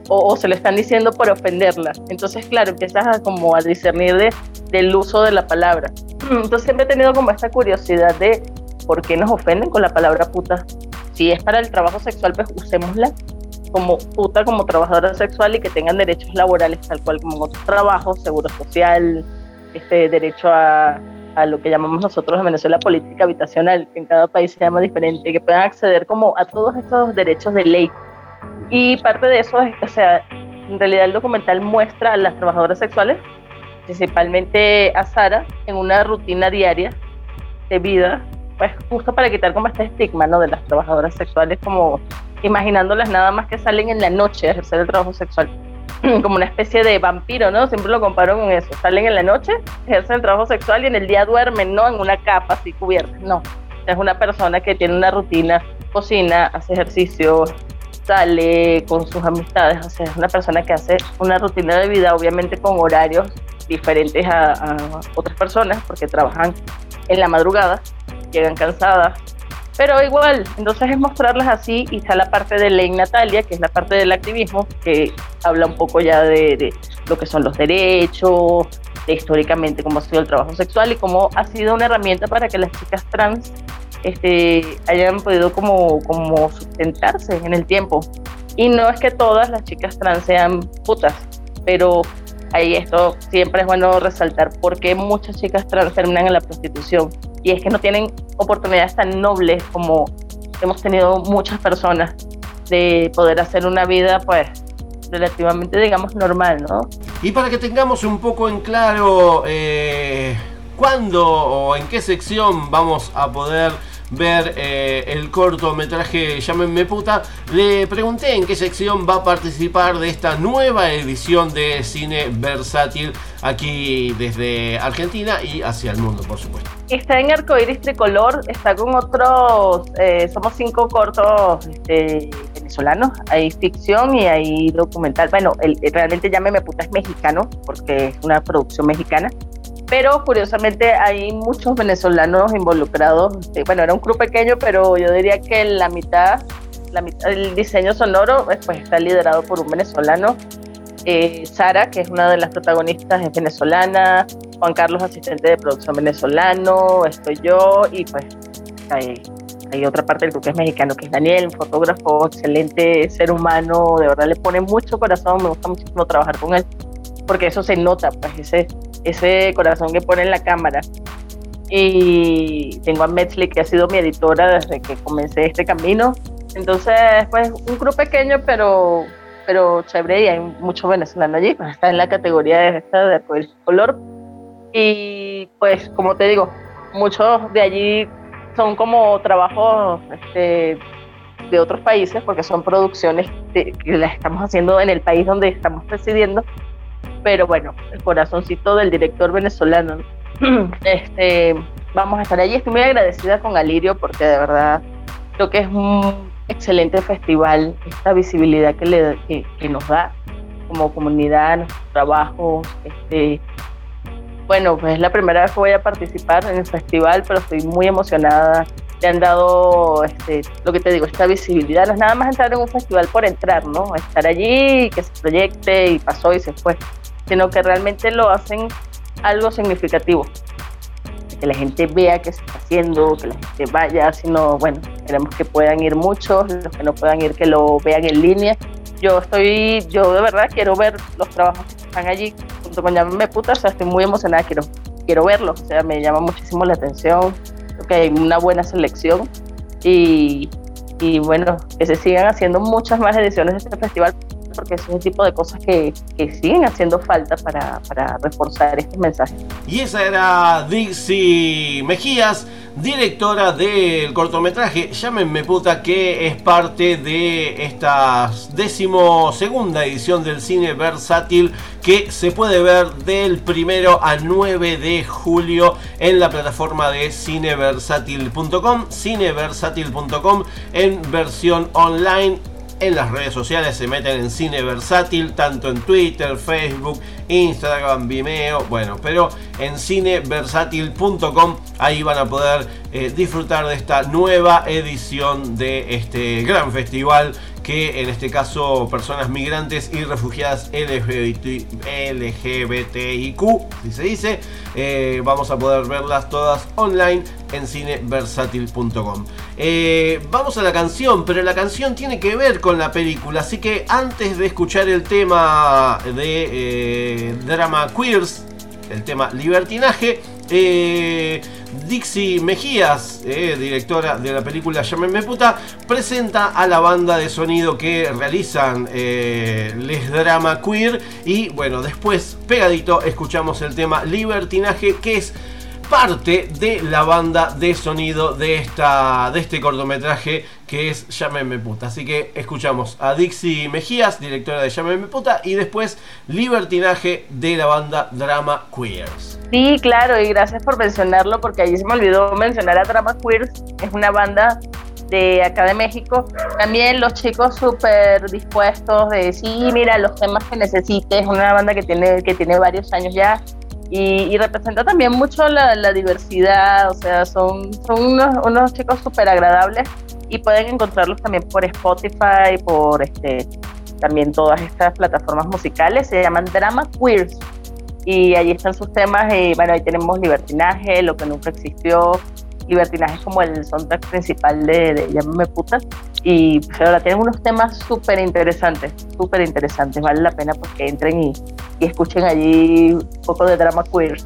o, o se lo están diciendo por ofenderla. Entonces, claro, empiezas a, como a discernir de, del uso de la palabra. Entonces siempre he tenido como esta curiosidad de por qué nos ofenden con la palabra puta. Si es para el trabajo sexual, pues usémosla como puta, como trabajadora sexual y que tengan derechos laborales tal cual como en otros trabajos, seguro social, este derecho a, a lo que llamamos nosotros en Venezuela política habitacional, que en cada país se llama diferente, que puedan acceder como a todos estos derechos de ley y parte de eso es, o sea, en realidad el documental muestra a las trabajadoras sexuales, principalmente a Sara, en una rutina diaria de vida, pues justo para quitar como este estigma, ¿no? De las trabajadoras sexuales, como imaginándolas nada más que salen en la noche a ejercer el trabajo sexual, como una especie de vampiro, ¿no? Siempre lo comparo con eso. Salen en la noche, ejercen el trabajo sexual y en el día duermen, ¿no? En una capa así cubierta. No, es una persona que tiene una rutina, cocina, hace ejercicio, sale con sus amistades, o sea, es una persona que hace una rutina de vida, obviamente con horarios diferentes a, a otras personas, porque trabajan en la madrugada, llegan cansadas, pero igual, entonces es mostrarlas así y está la parte de Ley Natalia, que es la parte del activismo, que habla un poco ya de, de lo que son los derechos, de históricamente cómo ha sido el trabajo sexual y cómo ha sido una herramienta para que las chicas trans este, hayan podido como, como sustentarse en el tiempo. Y no es que todas las chicas trans sean putas, pero ahí esto siempre es bueno resaltar porque muchas chicas trans terminan en la prostitución. Y es que no tienen oportunidades tan nobles como hemos tenido muchas personas de poder hacer una vida pues relativamente digamos normal, ¿no? Y para que tengamos un poco en claro eh, cuándo o en qué sección vamos a poder ver eh, el cortometraje Llámenme puta, le pregunté en qué sección va a participar de esta nueva edición de cine versátil aquí desde Argentina y hacia el mundo, por supuesto. Está en Arcoiris Tricolor, está con otros, eh, somos cinco cortos este, venezolanos, hay ficción y hay documental. Bueno, el, realmente Llámeme puta es mexicano, porque es una producción mexicana pero curiosamente hay muchos venezolanos involucrados. Este, bueno, era un club pequeño, pero yo diría que la mitad, la mitad del diseño sonoro pues, pues está liderado por un venezolano. Eh, Sara, que es una de las protagonistas, es venezolana. Juan Carlos, asistente de producción venezolano. Estoy yo y pues hay, hay otra parte del club que es mexicano, que es Daniel, un fotógrafo, excelente ser humano. De verdad le pone mucho corazón. Me gusta muchísimo trabajar con él porque eso se nota, pues ese ese corazón que pone en la cámara. Y tengo a Metzli, que ha sido mi editora desde que comencé este camino. Entonces, pues, un grupo pequeño, pero, pero chévere, y hay muchos venezolanos allí. Está en la categoría de esta de color. Y, pues, como te digo, muchos de allí son como trabajos este, de otros países, porque son producciones que las estamos haciendo en el país donde estamos residiendo pero bueno, el corazoncito del director venezolano. Este, vamos a estar allí. Estoy muy agradecida con Alirio porque de verdad creo que es un excelente festival, esta visibilidad que, le, que, nos da como comunidad, nuestro trabajo. Este, bueno, pues es la primera vez que voy a participar en el festival, pero estoy muy emocionada. Le han dado, este, lo que te digo, esta visibilidad. No es nada más entrar en un festival por entrar, ¿no? Estar allí, que se proyecte y pasó y se fue sino que realmente lo hacen algo significativo. Que la gente vea qué se está haciendo, que la gente vaya, sino, bueno, queremos que puedan ir muchos, los que no puedan ir que lo vean en línea. Yo estoy, yo de verdad quiero ver los trabajos que están allí junto con Llámame Puta, o sea, estoy muy emocionada, quiero, quiero verlos, o sea, me llama muchísimo la atención, creo que hay una buena selección y, y bueno, que se sigan haciendo muchas más ediciones de este festival porque es un tipo de cosas que, que siguen haciendo falta para, para reforzar este mensaje. Y esa era Dixie Mejías, directora del cortometraje Llámenme puta, que es parte de esta decimosegunda edición del cine versátil que se puede ver del primero al 9 de julio en la plataforma de cineversátil.com, cineversátil.com en versión online en las redes sociales se meten en cine versátil, tanto en Twitter, Facebook, Instagram, Vimeo, bueno, pero en cineversátil.com ahí van a poder eh, disfrutar de esta nueva edición de este gran festival que en este caso personas migrantes y refugiadas LGBT, LGBTIQ, si se dice, eh, vamos a poder verlas todas online en cineversátil.com. Eh, vamos a la canción, pero la canción tiene que ver con la película, así que antes de escuchar el tema de eh, drama queers, el tema libertinaje, eh, Dixie Mejías, directora de la película Llámenme Puta, presenta a la banda de sonido que realizan Les Drama Queer. Y bueno, después, pegadito, escuchamos el tema Libertinaje, que es parte de la banda de sonido de, esta, de este cortometraje que es Llámeme Puta. Así que escuchamos a Dixie Mejías, directora de Llámeme Puta, y después Libertinaje de la banda Drama Queers. Sí, claro, y gracias por mencionarlo porque allí se me olvidó mencionar a Drama Queers. Es una banda de acá de México. También los chicos súper dispuestos de sí, mira, los temas que necesites. Una banda que tiene, que tiene varios años ya y, representa también mucho la, diversidad, o sea, son, son unos, unos chicos súper agradables y pueden encontrarlos también por Spotify, por este, también todas estas plataformas musicales, se llaman Drama Queers y allí están sus temas y bueno, ahí tenemos Libertinaje, Lo que nunca existió, Libertinaje es como el soundtrack principal de, de Llámame Puta. Y pues, ahora tienen unos temas súper interesantes, súper interesantes. Vale la pena porque entren y, y escuchen allí un poco de drama queer.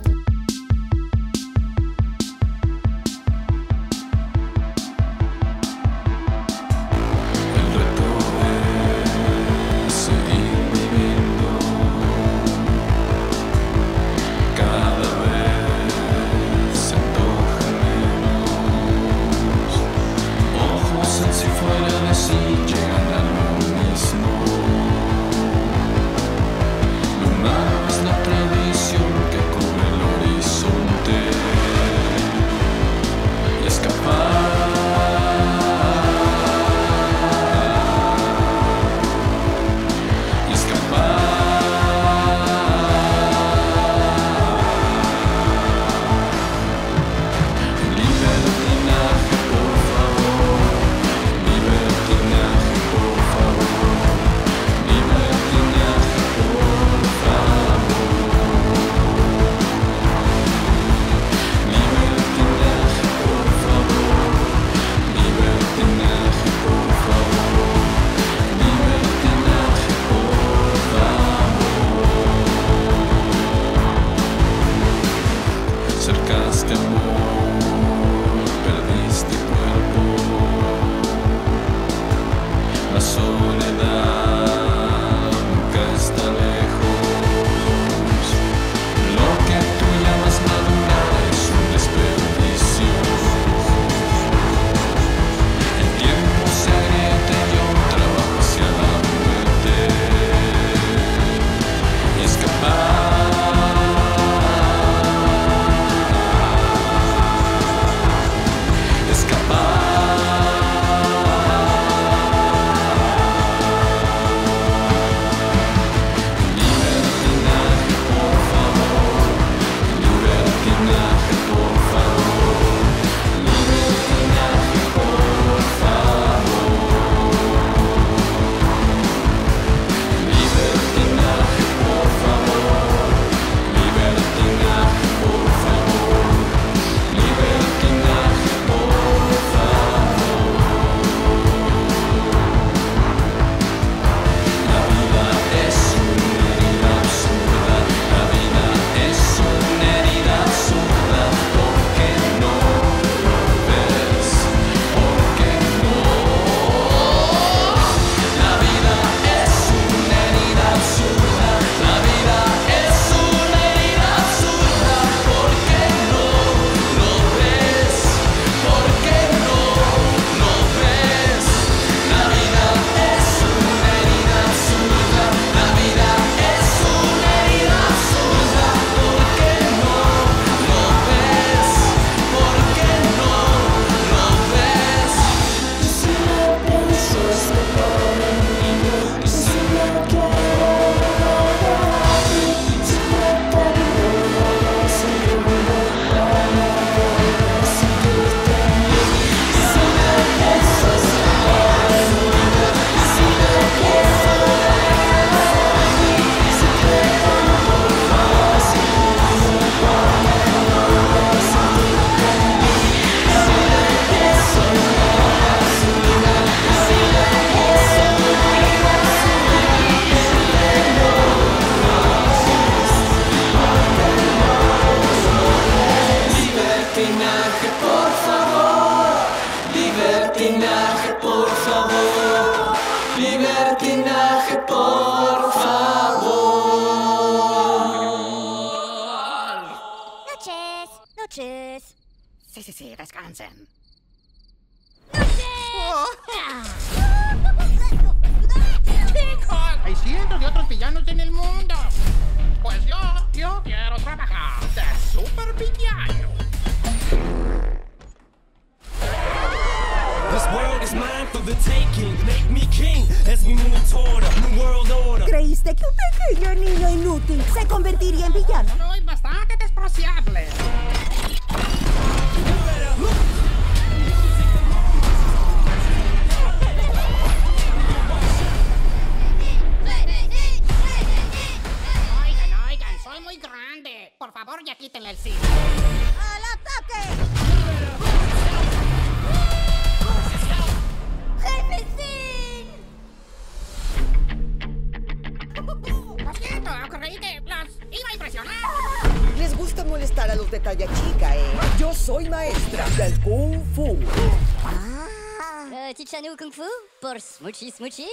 Pour Smoochie Smoochie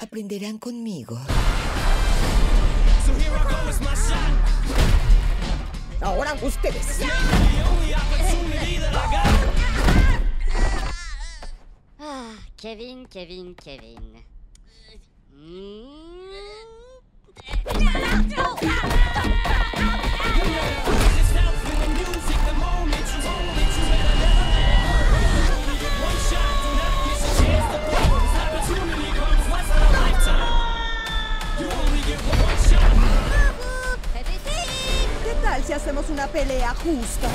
Aprenderán conmigo. So here I go, it's my shot. Ahora ustedes. Ah, Kevin, Kevin, Kevin. Si hacemos una pelea justa?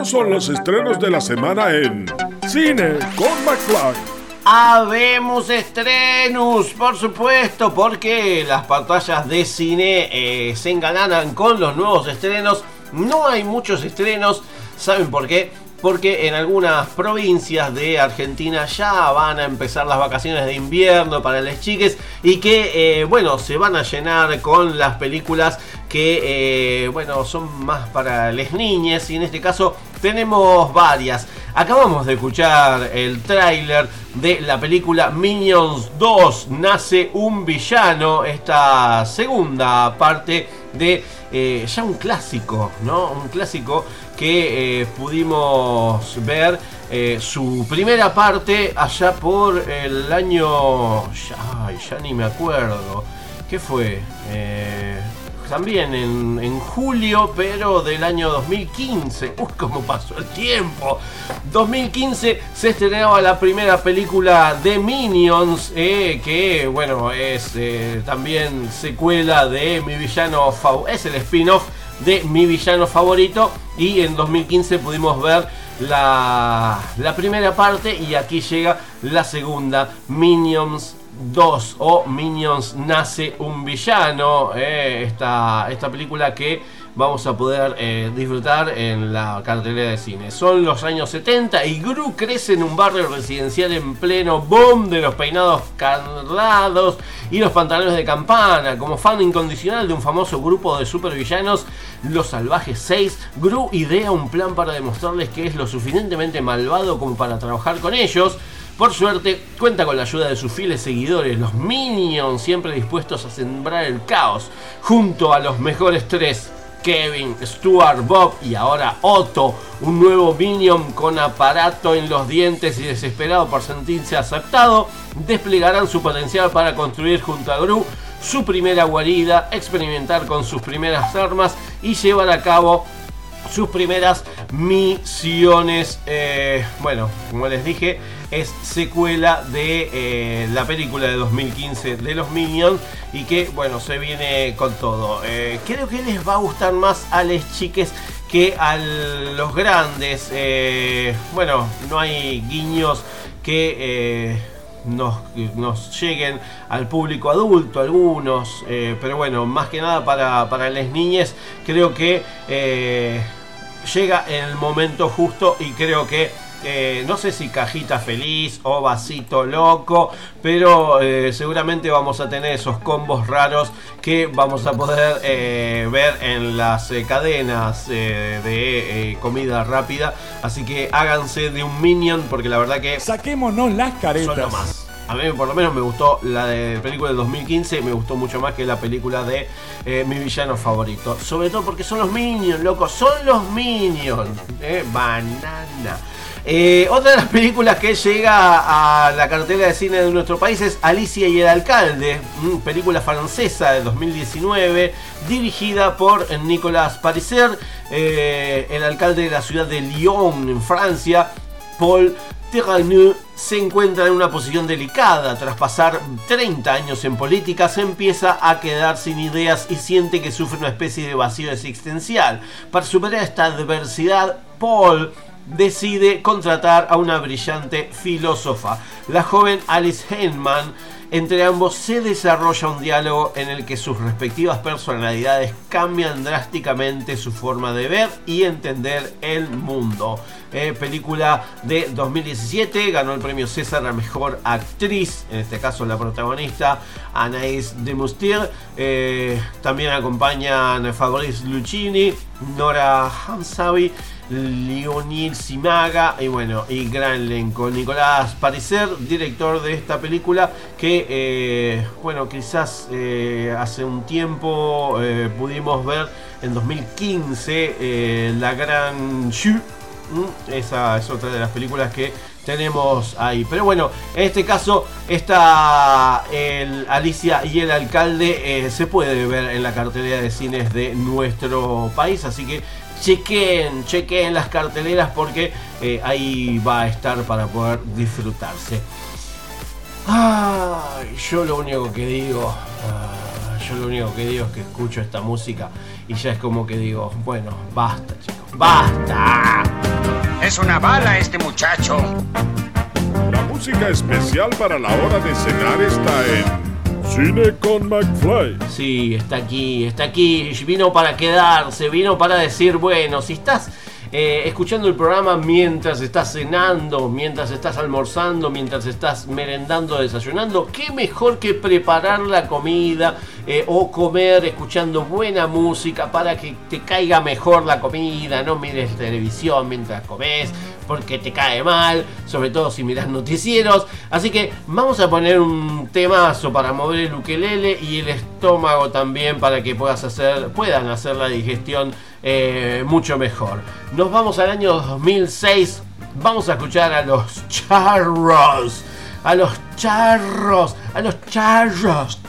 Estos son los estrenos de la semana en Cine con McFly. Habemos estrenos, por supuesto, porque las pantallas de cine eh, se engalanan con los nuevos estrenos. No hay muchos estrenos, ¿saben por qué? Porque en algunas provincias de Argentina ya van a empezar las vacaciones de invierno para las chiques y que, eh, bueno, se van a llenar con las películas que, eh, bueno, son más para las niñas y en este caso tenemos varias. Acabamos de escuchar el tráiler de la película Minions 2, Nace un villano, esta segunda parte de eh, ya un clásico, ¿no? Un clásico que eh, pudimos ver su primera parte allá por el año... Ay, ya ni me acuerdo. ¿Qué fue? Eh, también en, en julio, pero del año 2015. Uy, cómo pasó el tiempo. 2015 se estrenaba la primera película de Minions, eh, que bueno, es eh, también secuela de mi villano favorito. Es el spin-off de mi villano favorito. Y en 2015 pudimos ver la, la primera parte y aquí llega la segunda, Minions 2 o Minions Nace un Villano, eh, esta, esta película que vamos a poder eh, disfrutar en la cartelera de cine. Son los años 70 y Gru crece en un barrio residencial en pleno boom de los peinados cardados y los pantalones de campana. Como fan incondicional de un famoso grupo de supervillanos, los Salvajes 6, Gru idea un plan para demostrarles que es lo suficientemente malvado como para trabajar con ellos. Por suerte, cuenta con la ayuda de sus fieles seguidores, los Minions, siempre dispuestos a sembrar el caos, junto a los mejores tres, Kevin, Stuart, Bob y ahora Otto, un nuevo Minion con aparato en los dientes y desesperado por sentirse aceptado, desplegarán su potencial para construir junto a Gru su primera guarida, experimentar con sus primeras armas y llevar a cabo sus primeras misiones. Eh, bueno, como les dije, es secuela de eh, la película de 2015 de los Minions y que, bueno, se viene con todo. Eh, creo que les va a gustar más a las chiques que a los grandes. Eh, bueno, no hay guiños que nos, nos lleguen al público adulto algunos, pero bueno, más que nada para, para las niñas creo que llega el momento justo y creo que eh, no sé si cajita feliz o vasito loco, pero eh, seguramente vamos a tener esos combos raros que vamos a poder eh, ver en las cadenas de comida rápida. Así que háganse de un minion porque la verdad que... Saquémonos las caretas. Son lo más. A mí por lo menos me gustó la de película del 2015, me gustó mucho más que la película de mi villano favorito. Sobre todo porque son los Minions, loco, son los Minions. banana. Eh, otra de las películas que llega a la cartela de cine de nuestro país es Alicia y el Alcalde, película francesa de 2019, dirigida por Nicolas Pariser, eh, el alcalde de la ciudad de Lyon, en Francia, Paul Terraneux se encuentra en una posición delicada. Tras pasar 30 años en política, se empieza a quedar sin ideas y siente que sufre una especie de vacío existencial. Para superar esta adversidad, Paul decide contratar a una brillante filósofa. La joven Alice Heinemann, entre ambos se desarrolla un diálogo en el que sus respectivas personalidades cambian drásticamente su forma de ver y entender el mundo. Eh, película de 2017, ganó el premio César a Mejor Actriz, en este caso la protagonista Anaïs de Mustier. Eh, también acompañan Fabrice Lucchini, Nora Hamsawi Lionel Simaga y bueno, y gran elenco. Nicolás Pariser, director de esta película que, eh, bueno, quizás eh, hace un tiempo eh, pudimos ver en 2015 La Gran Chu. Esa es otra de las películas que tenemos ahí. Pero bueno, en este caso está el Alicia y el alcalde. se puede ver en la cartelera de cines de nuestro país. Así que chequen, chequen las carteleras porque eh, ahí va a estar para poder disfrutarse. Ay, yo lo único que digo, ah, yo lo único que digo es que escucho esta música y ya es como que digo, bueno, basta chicos, basta. Es una bala este muchacho. La música especial para la hora de cenar está en Cine con McFly. Sí, está aquí, está aquí. Vino para quedarse, vino para decir, bueno, si estás eh, escuchando el programa mientras estás cenando, mientras estás almorzando, mientras estás merendando, desayunando, qué mejor que preparar la comida eh, o comer escuchando buena música para que te caiga mejor la comida, no mires televisión mientras comes porque te cae mal, sobre todo si miras noticieros. Así que vamos a poner un temazo para mover el ukelele y el estómago también para que puedas hacer, puedan hacer la digestión eh, mucho mejor. Nos vamos al año 2006. Vamos a escuchar a los charros. A los charros. A los charros.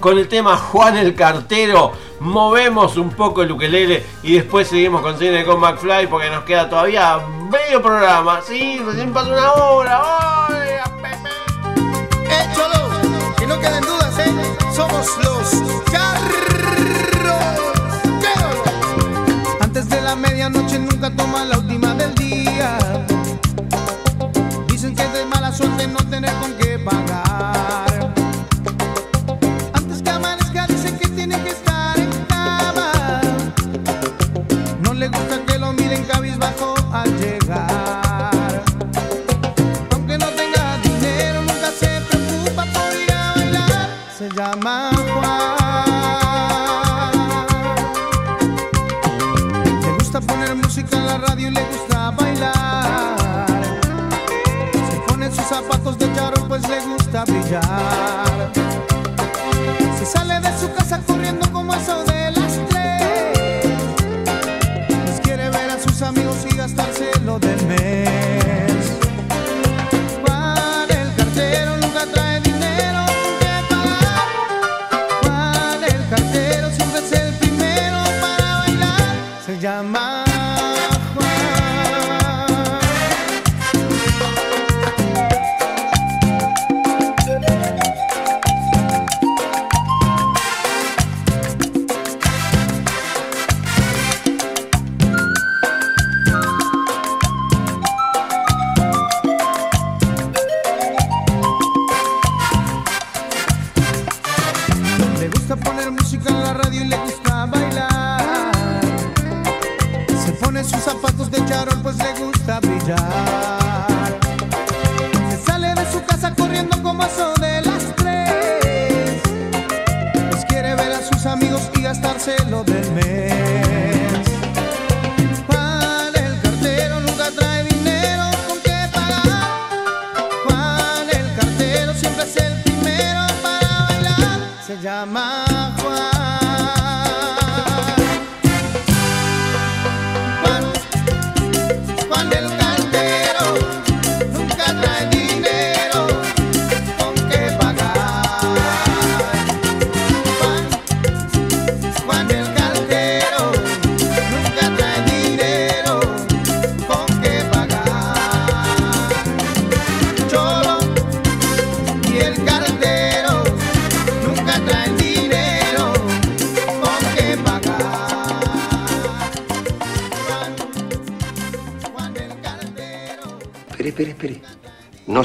Con el tema Juan el Cartero, movemos un poco el ukelele y después seguimos con Cine con McFly porque nos queda todavía medio programa. Sí, recién pasó una hora. ¡Ay, ¡Eh, cholo! Que no queden dudas, ¿eh? Somos los charros. Antes de la medianoche nunca toma la llama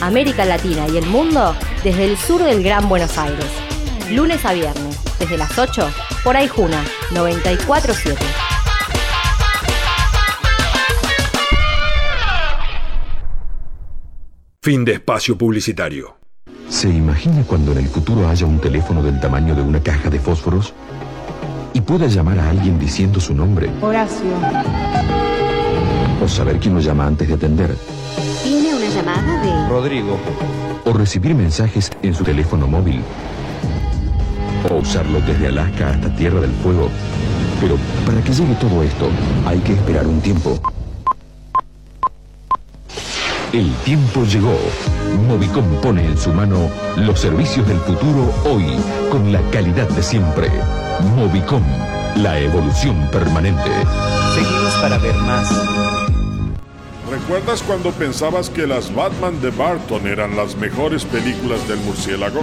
América Latina y el mundo desde el sur del Gran Buenos Aires. Lunes a viernes, desde las 8, por Aijuna 947. Fin de espacio publicitario. ¿Se imagina cuando en el futuro haya un teléfono del tamaño de una caja de fósforos y pueda llamar a alguien diciendo su nombre Horacio. o saber quién lo llama antes de atender llamada de... Rodrigo o recibir mensajes en su teléfono móvil o usarlo desde Alaska hasta Tierra del Fuego? Pero para que llegue todo esto hay que esperar un tiempo. El tiempo llegó. Movicom pone en su mano los servicios del futuro hoy con la calidad de siempre. Movicom, la evolución permanente. Seguimos para ver más. ¿Recuerdas cuando pensabas que las Batman de Barton eran las mejores películas del murciélago?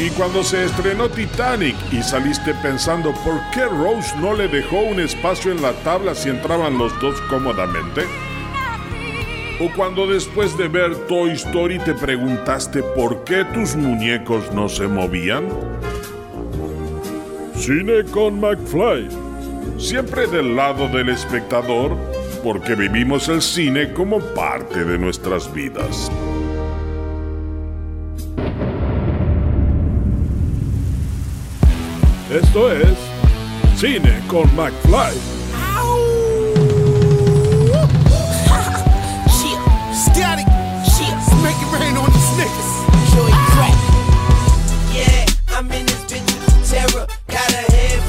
Y cuando se estrenó Titanic y saliste pensando por qué Rose no le dejó un espacio en la tabla si entraban los dos cómodamente? ¿O cuando después de ver Toy Story te preguntaste por qué tus muñecos no se movían? Cine con McFly. Siempre del lado del espectador, porque vivimos el cine como parte de nuestras vidas. Esto es Cine con McFly.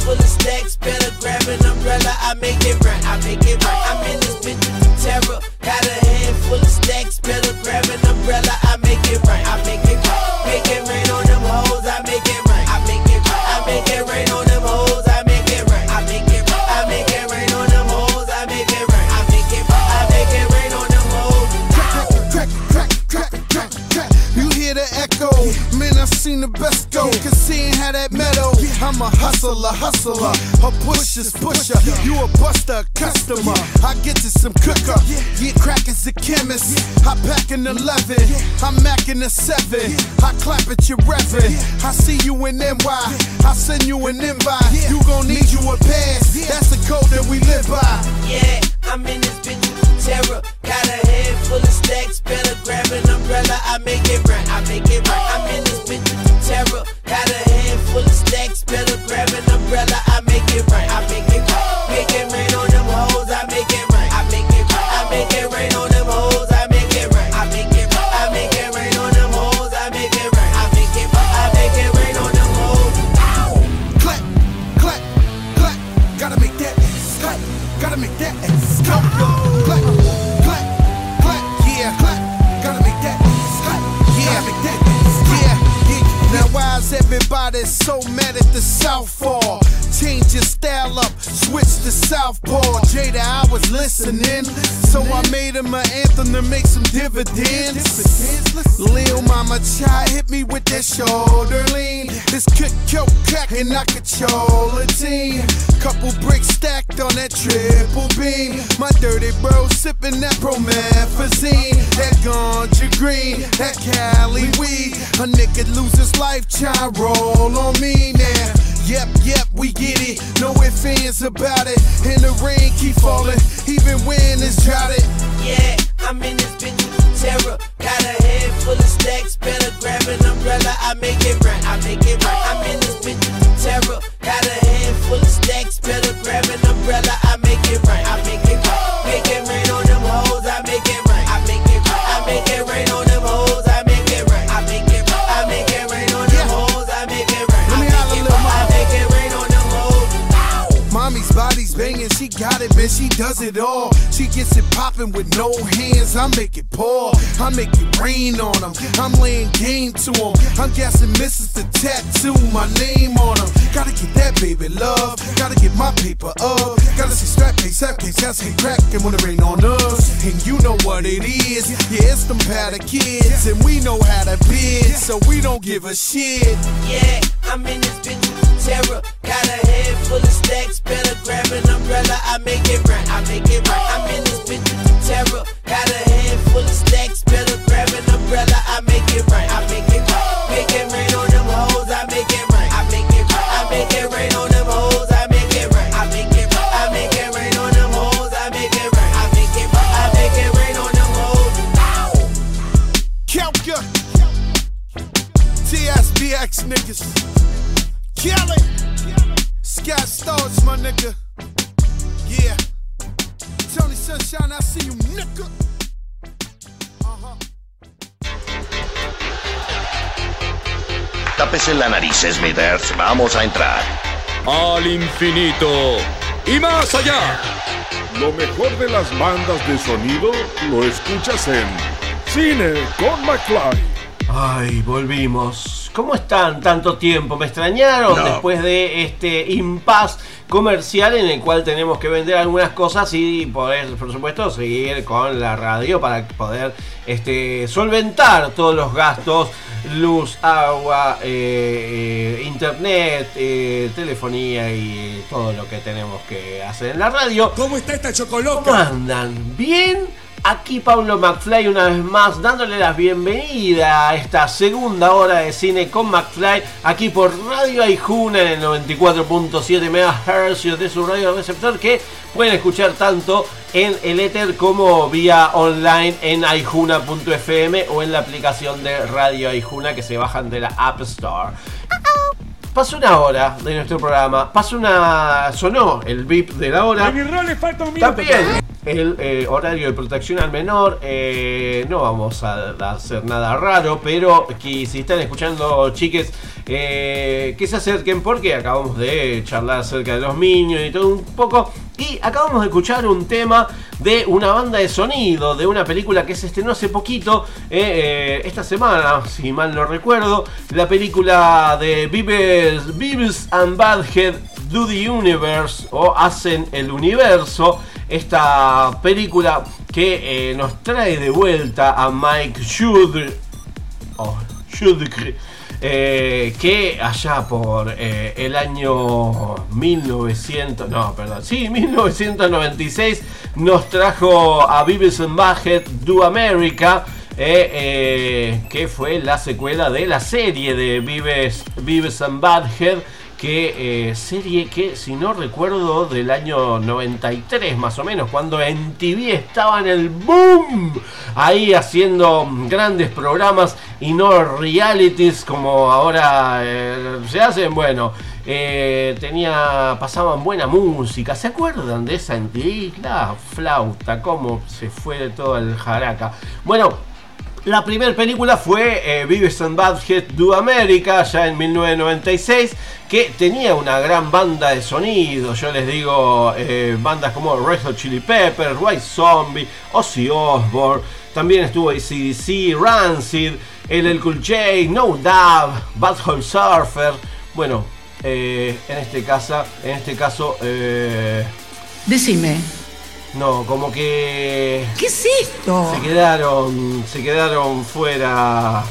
Full of stacks, better grab an umbrella. I make it right, I make it right. I'm in this bitch with terror. Got a head full of stacks, better grab an umbrella. I make it right, I make it right. Make it rain on them hoes, I make it right. I make it right, I make it rain on Man, I see seen the best go. Cause seeing how that meadow, I'm a hustler, hustler. A pusher's pusher. You a buster, customer. I get to some cooker. Yeah, crack is a chemist. I pack an 11. I'm macking a 7. I clap at your reverend. I see you in NY. I send you an invite. You gon' need you a pass. That's the code that we live by. Yeah, I'm in this bitch with terror. Got a head full of stacks, better grab an umbrella. I make it right, I make it right. I'm in this bitch with terror. Got a head full of stacks, better grab an umbrella. I make it right, I make it right. It rain on them hoes, so many the Southpaw? Change your style up, switch to Southpaw. Jada, I was listening, so I made him an anthem to make some dividends. Lil Mama Chai hit me with that shoulder lean. This kick, yo, crack, and I control a team. Couple bricks stacked on that triple beam. My dirty bro sipping that promethazine. That ganja green, that Cali weed. A nigga lose his life, try roll on me now. Yep, yep, we get it. No ifs, ands about it. And the rain keep falling, even when it's droughted. Yeah, I'm in this bitch with terror. Got a head full of stacks, better grab an umbrella. I make it right, I make it right. I'm in this bitch with terror. Got a head full of stacks, better grab an umbrella. I make it right, I make it right. Make it rain on got got it, man, she does it all. She gets it popping with no hands, I make it pour. I make it rain on them, I'm laying game to them. I'm guessing misses the tattoo, my name on them. Gotta get that baby love, gotta get my paper up. Gotta see strap case, strap case, gotta see crack and when it rain on us. And you know what it is, yeah, it's them powder kids. And we know how to bid, so we don't give a shit. Yeah, I'm in this bitch with terror. Got a head full of stacks, better grab an umbrella. I make it right, I make it right. I'm in this bitch with terror. Got a head full of stacks, better grab an umbrella. I make it right, I make it right. Make it rain on them hoes, I make it right. I make it right, I make it rain on them hoes, I make it right. I make it I make it rain on them hoes, I make it right. I make it I make it rain on them hoes. TSBX niggas. Kill it. Scott Stars, my nigga. Yeah. Tony Sunshine, I see you, nigga. Tápese la nariz, Smithers. Vamos a entrar. Al infinito y más allá. Lo mejor de las bandas de sonido lo escuchas en Cine con McFly. Ay, volvimos. ¿Cómo están tanto tiempo? ¿Me extrañaron No. después de este impasse comercial en el cual tenemos que vender algunas cosas y poder, por supuesto, seguir con la radio para poder este, solventar todos los gastos? Luz, agua, eh, eh, internet, eh, telefonía y todo lo que tenemos que hacer en la radio. ¿Cómo está esta chocoloca? ¿Cómo andan? ¿Bien? Aquí Pablo McFly una vez más dándole la bienvenida a esta segunda hora de cine con McFly aquí por Radio Aijuna en el 94.7 MHz de su radio receptor que pueden escuchar tanto en el éter como vía online en aijuna.fm o en la aplicación de Radio Aijuna que se bajan de la App Store. Pasó una hora de nuestro programa, pasó una... sonó el beep de la hora. falta un También el eh, horario de protección al menor. eh, no vamos a, hacer nada raro, pero que si están escuchando, chiques, eh, que se acerquen porque acabamos de charlar acerca de los niños y todo un poco. Y acabamos de escuchar un tema de una banda de sonido, de una película que se estrenó hace poquito, esta semana, si mal no recuerdo, la película de Beavis, Beavis and Badhead Do the Universe o Hacen el Universo, esta película que eh, nos trae de vuelta a Mike Schudr, oh, eh, que allá por eh, el año 1900, no, perdón, sí, 1996 nos trajo a Beavis and Butthead Do America. que fue la secuela de la serie de Beavis, Beavis and Butthead que eh, serie que si no recuerdo del año 93 más o menos cuando en TV estaba en el boom ahí haciendo grandes programas y no realities como ahora eh, se hacen. Bueno eh, tenía pasaban buena música. ¿se acuerdan de esa en la flauta cómo se fue de todo el jaraca. Bueno la primera película fue eh, Beavis and Butthead Do America, ya en 1996, que tenía una gran banda de sonido. Yo les digo, eh, bandas como Red Hot Chili Peppers, White Zombie, Ozzy Osbourne. También estuvo ACDC, Rancid, LL Cool J, No Doubt, Butthole Surfer. Bueno, eh, en este caso, en este caso, eh, Decime, no, como que ¿qué es esto? se quedaron, se quedaron fuera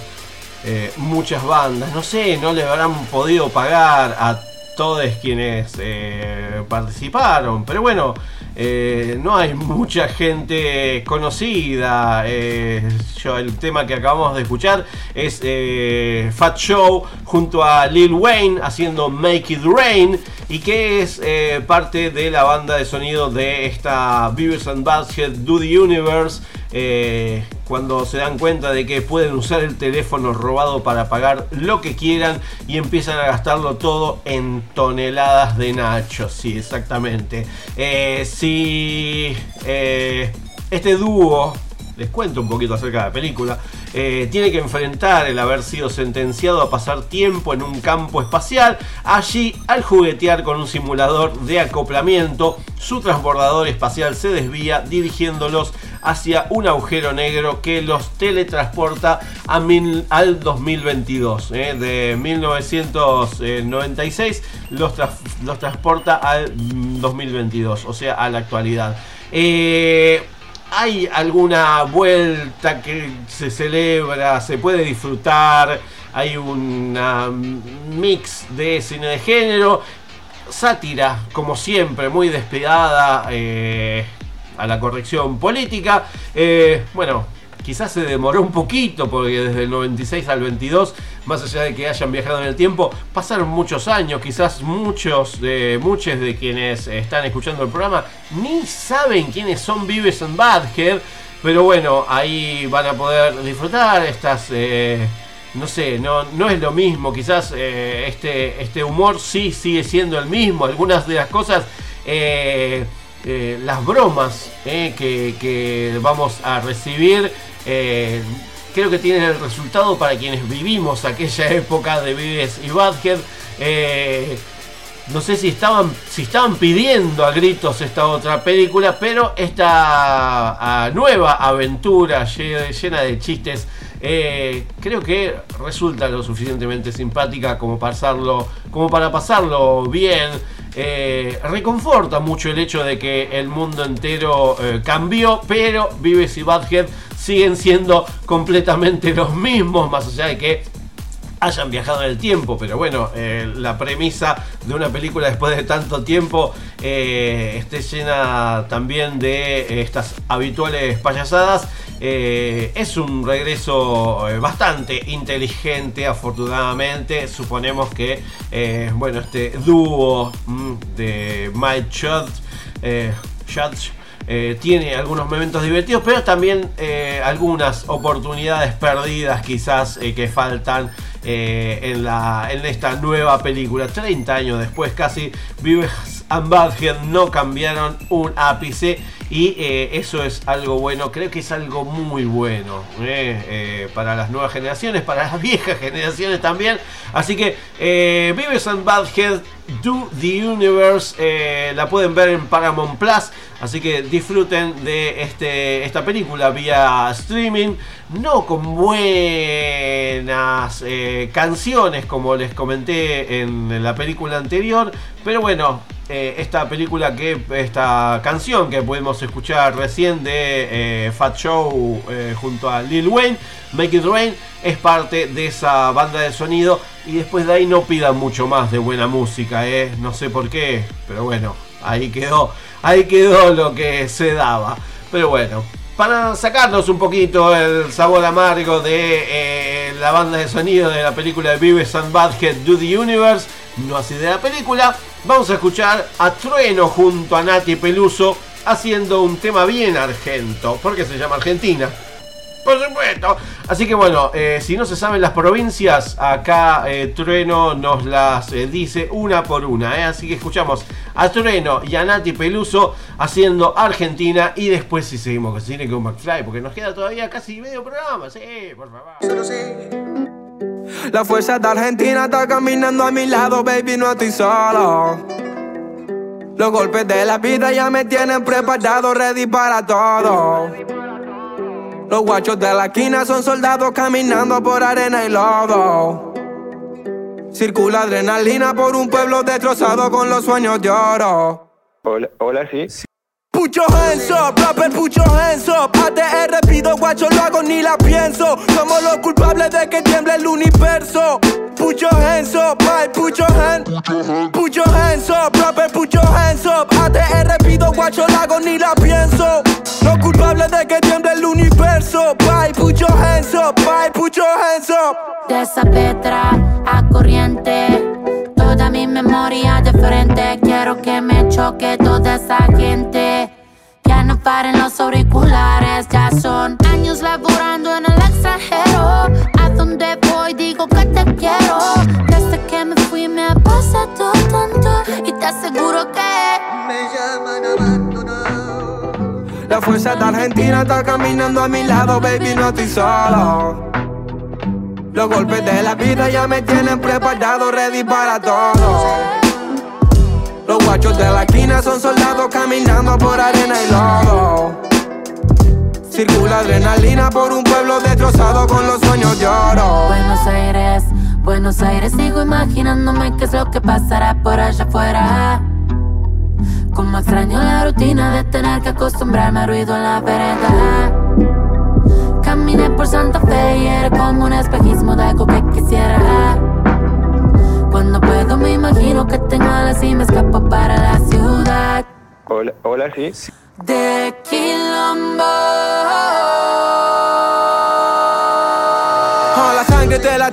eh, muchas bandas. No sé, no le habrán podido pagar a todos quienes eh, participaron. Pero bueno, eh, no hay mucha gente conocida. Eh, yo, el tema que acabamos de escuchar es eh, Fat Show junto a Lil Wayne haciendo Make It Rain y que es parte de la banda de sonido de esta Beavis and Butthead Do the Universe. Eh, cuando se dan cuenta de que pueden usar el teléfono robado para pagar lo que quieran y empiezan a gastarlo todo en toneladas de nachos. Sí, exactamente. Eh, si eh, este dúo les cuento un poquito acerca de la película, eh, tiene que enfrentar el haber sido sentenciado a pasar tiempo en un campo espacial. Allí, al juguetear con un simulador de acoplamiento, su transbordador espacial se desvía dirigiéndolos hacia un agujero negro que los teletransporta a mil- al 2022. eh, de 1996 los, los transporta al mm, 2022, o sea, a la actualidad. Eh, hay alguna vuelta que se celebra, se puede disfrutar, hay una mix de cine de género, sátira, como siempre, muy despegada eh, a la corrección política. Eh, bueno, quizás se demoró un poquito porque desde el 96 al 22, más allá de que hayan viajado en el tiempo, pasaron muchos años, quizás muchos de muchos de quienes están escuchando el programa ni saben quiénes son Vives and Badhead, pero bueno, ahí van a poder disfrutar estas eh, no sé, no, no es lo mismo, quizás eh, este, este humor sí sigue siendo el mismo, algunas de las cosas eh, eh, las bromas eh, que, que vamos a recibir eh, creo que tienen el resultado para quienes vivimos aquella época de Vives y Badhead. No sé si estaban, si estaban pidiendo a gritos esta otra película, pero esta ah, nueva aventura lle- llena de chistes eh, creo que resulta lo suficientemente simpática como, pasarlo, como para pasarlo bien. Eh, reconforta mucho el hecho de que el mundo entero eh, cambió, pero Vives y Badhead siguen siendo completamente los mismos, más allá de que hayan viajado en el tiempo, pero bueno, la premisa de una película después de tanto tiempo esté llena también de estas habituales payasadas. Eh, es un regreso eh, bastante inteligente, afortunadamente. Suponemos que, eh, bueno, este dúo mm, de Mike Judge, eh, tiene algunos momentos divertidos, pero también algunas oportunidades perdidas quizás que faltan en, la, en esta nueva película. 30 años después casi, Vives and Badhead no cambiaron un ápice y eh, eso es algo bueno, creo que es algo muy bueno eh, eh, para las nuevas generaciones, para las viejas generaciones también. Así que Vives and Badhead Do the Universe la pueden ver en Paramount Plus Así que disfruten de este, esta película vía streaming, no con buenas eh, canciones como les comenté en la película anterior, pero bueno, eh, esta película que, esta canción que podemos escuchar recién de eh, Fat Show junto a Lil Wayne, Make It Rain, es parte de esa banda de sonido y después de ahí no pidan mucho más de buena música, no sé por qué, pero bueno, ahí quedó, ahí quedó lo que se daba, pero bueno. Para sacarnos un poquito el sabor amargo de eh, la banda de sonido de la película de Vives and Badhead Do the Universe, no así de la película, vamos a escuchar a Trueno junto a Nati Peluso haciendo un tema bien argento, porque se llama Argentina. Por supuesto. Así que bueno, eh, si no se saben las provincias, acá eh, Trueno nos las eh, dice una por una. Así que escuchamos a Trueno y a Nati Peluso haciendo Argentina y después si seguimos con cine con McFly, porque nos queda todavía casi medio programa. Sí, por favor. La fuerza de Argentina está caminando a mi lado, baby, no estoy solo. Los golpes de la vida ya me tienen preparado, ready para todo. Los guachos de la esquina son soldados caminando por arena y lodo. Circula adrenalina por un pueblo destrozado con los sueños de oro. Hola, hola, sí. Put your hands up, rapper, put your hands up. ATR pido guacho, lo hago ni la pienso. Somos los culpables de que tiemble el universo. Put your hands up, bye, put your hands. Put your hands up, rapper, put your hands up. ATR pido guacho, lo hago ni la pienso. Los culpables de que tiemble el universo. Bye, put your hands up, bye, put your hands up. De esa petra a corriente. Toda mi memoria de frente. Quiero que me choque toda esa gente. Ya no paren los auriculares. Ya son años laborando en el extranjero. A donde voy digo que te quiero. Desde que me fui me ha pasado tanto. Y te aseguro que me llaman La fuerza de Argentina está caminando a mi lado, baby, no estoy solo. Los golpes de la vida ya me tienen preparado, ready para todo. Los guachos de la esquina son soldados caminando por arena y lodo. Circula adrenalina por un pueblo destrozado con los sueños de oro. Buenos Aires, Buenos Aires, sigo imaginándome qué es lo que pasará por allá afuera. Como extraño la rutina de tener que acostumbrarme al ruido en la vereda. Caminé por Santa Fe y era como un espejismo de algo que quisiera. Cuando puedo me imagino que tengo alas y me escapo para la ciudad Hola, hola, sí. de Quilombo. Ah, la sangre de la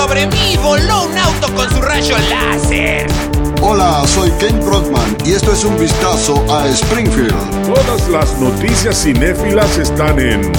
Sobre mí voló un auto con su rayo láser. Hola, soy Ken Brockman y esto es un vistazo a Springfield. Todas las noticias cinéfilas están en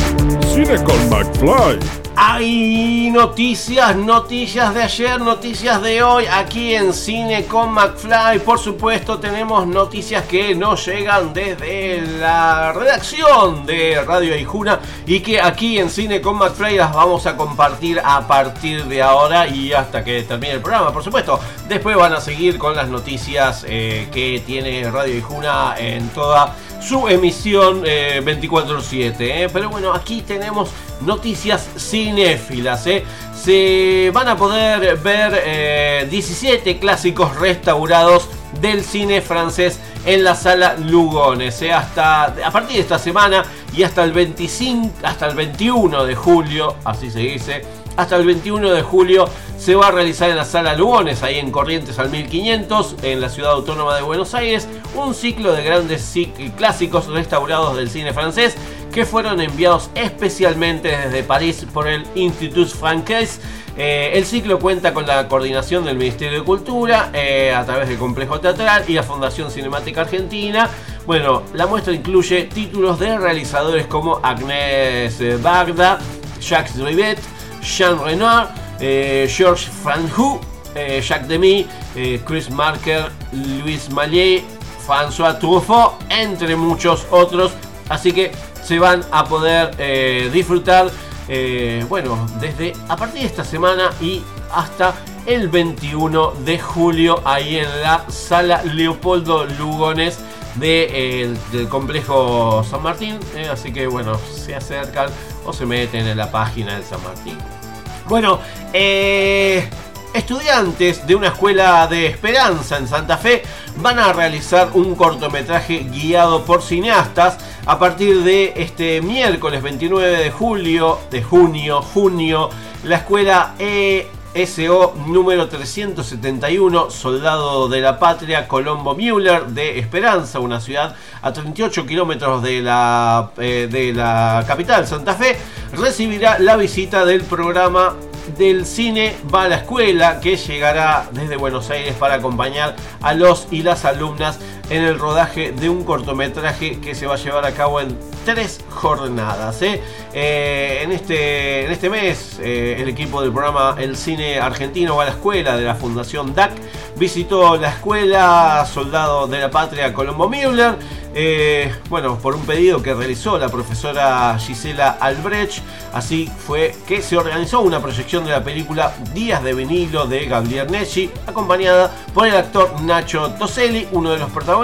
Cine con McFly. Hay noticias, noticias de ayer, noticias de hoy, aquí en Cine con McFly. Por supuesto, tenemos noticias que nos llegan desde la redacción de Radio Aijuna y que aquí en Cine con McFly las vamos a compartir a partir de ahora y hasta que termine el programa, por supuesto. Después van a seguir con las noticias eh, que tiene Radio Aijuna en toda su emisión eh, 24/7. eh. Pero bueno, aquí tenemos noticias cinéfilas. eh. Se van a poder ver eh, 17 clásicos restaurados del cine francés en la sala Lugones. eh. Hasta, a partir de esta semana y hasta el 25, hasta el 21 de julio, así se dice, hasta el 21 de julio se va a realizar en la sala Lugones, ahí en Corrientes al 1500, en la ciudad autónoma de Buenos Aires, un ciclo de grandes clásicos restaurados del cine francés que fueron enviados especialmente desde París por el Institut Francaise. Eh, el ciclo cuenta con la coordinación del Ministerio de Cultura eh, a través del Complejo Teatral y la Fundación Cinemática Argentina. Bueno, la muestra incluye títulos de realizadores como Agnès Varda, Jacques Drivet, Jean Renoir, eh, Georges Franju, eh, Jacques Demy, eh, Chris Marker, Louis Mallet, François Truffaut, entre muchos otros. Así que se van a poder eh, disfrutar, bueno, desde a partir de esta semana y hasta el 21 de julio ahí en la sala Leopoldo Lugones de, del complejo San Martín. así que bueno, se acercan o se meten en la página del San Martín. Bueno, eh, estudiantes de una escuela de esperanza en Santa Fe van a realizar un cortometraje guiado por cineastas a partir de este miércoles 29 de julio, de junio, junio, la escuela ESO número 371, Soldado de la Patria, Colombo Müller de Esperanza, una ciudad a 38 kilómetros de la, eh, de la capital, Santa Fe, recibirá la visita del programa del cine va a la escuela que llegará desde Buenos Aires para acompañar a los y las alumnas en el rodaje de un cortometraje que se va a llevar a cabo en tres jornadas. ¿eh? Eh, en, este, en este mes eh, el equipo del programa El Cine Argentino va a la escuela de la Fundación DAC visitó la escuela Soldado de la Patria Colombo Müller. bueno, por un pedido que realizó la profesora Gisela Albrecht, así fue que se organizó una proyección de la película Días de vinilo de Gabriel Nesci, acompañada por el actor Nacho Toselli, uno de los protagonistas.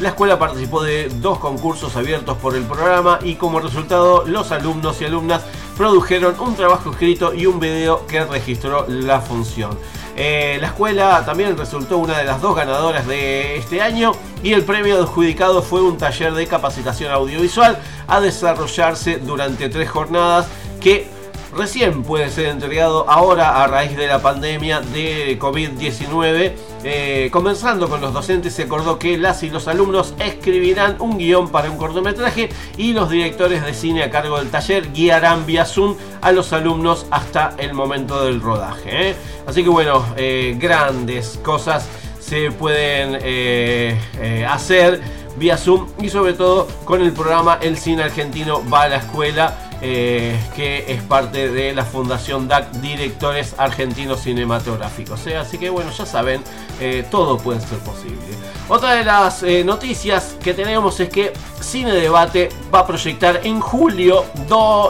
La escuela participó de dos concursos abiertos por el programa y como resultado los alumnos y alumnas produjeron un trabajo escrito y un video que registró la función. Eh, la escuela también resultó una de las dos ganadoras de este año y el premio adjudicado fue un taller de capacitación audiovisual a desarrollarse durante tres jornadas que recién puede ser entregado ahora a raíz de la pandemia de COVID-19. Eh, comenzando con los docentes, se acordó que las y los alumnos escribirán un guion para un cortometraje y los directores de cine a cargo del taller guiarán vía Zoom a los alumnos hasta el momento del rodaje. ¿eh? Así que bueno, eh, grandes cosas se pueden eh, hacer vía Zoom y sobre todo con el programa El Cine Argentino va a la escuela eh, que es parte de la Fundación DAC Directores Argentinos Cinematográficos. ¿eh? Así que bueno, ya saben, eh, todo puede ser posible. Otra de las noticias que tenemos es que Cine Debate va a proyectar en julio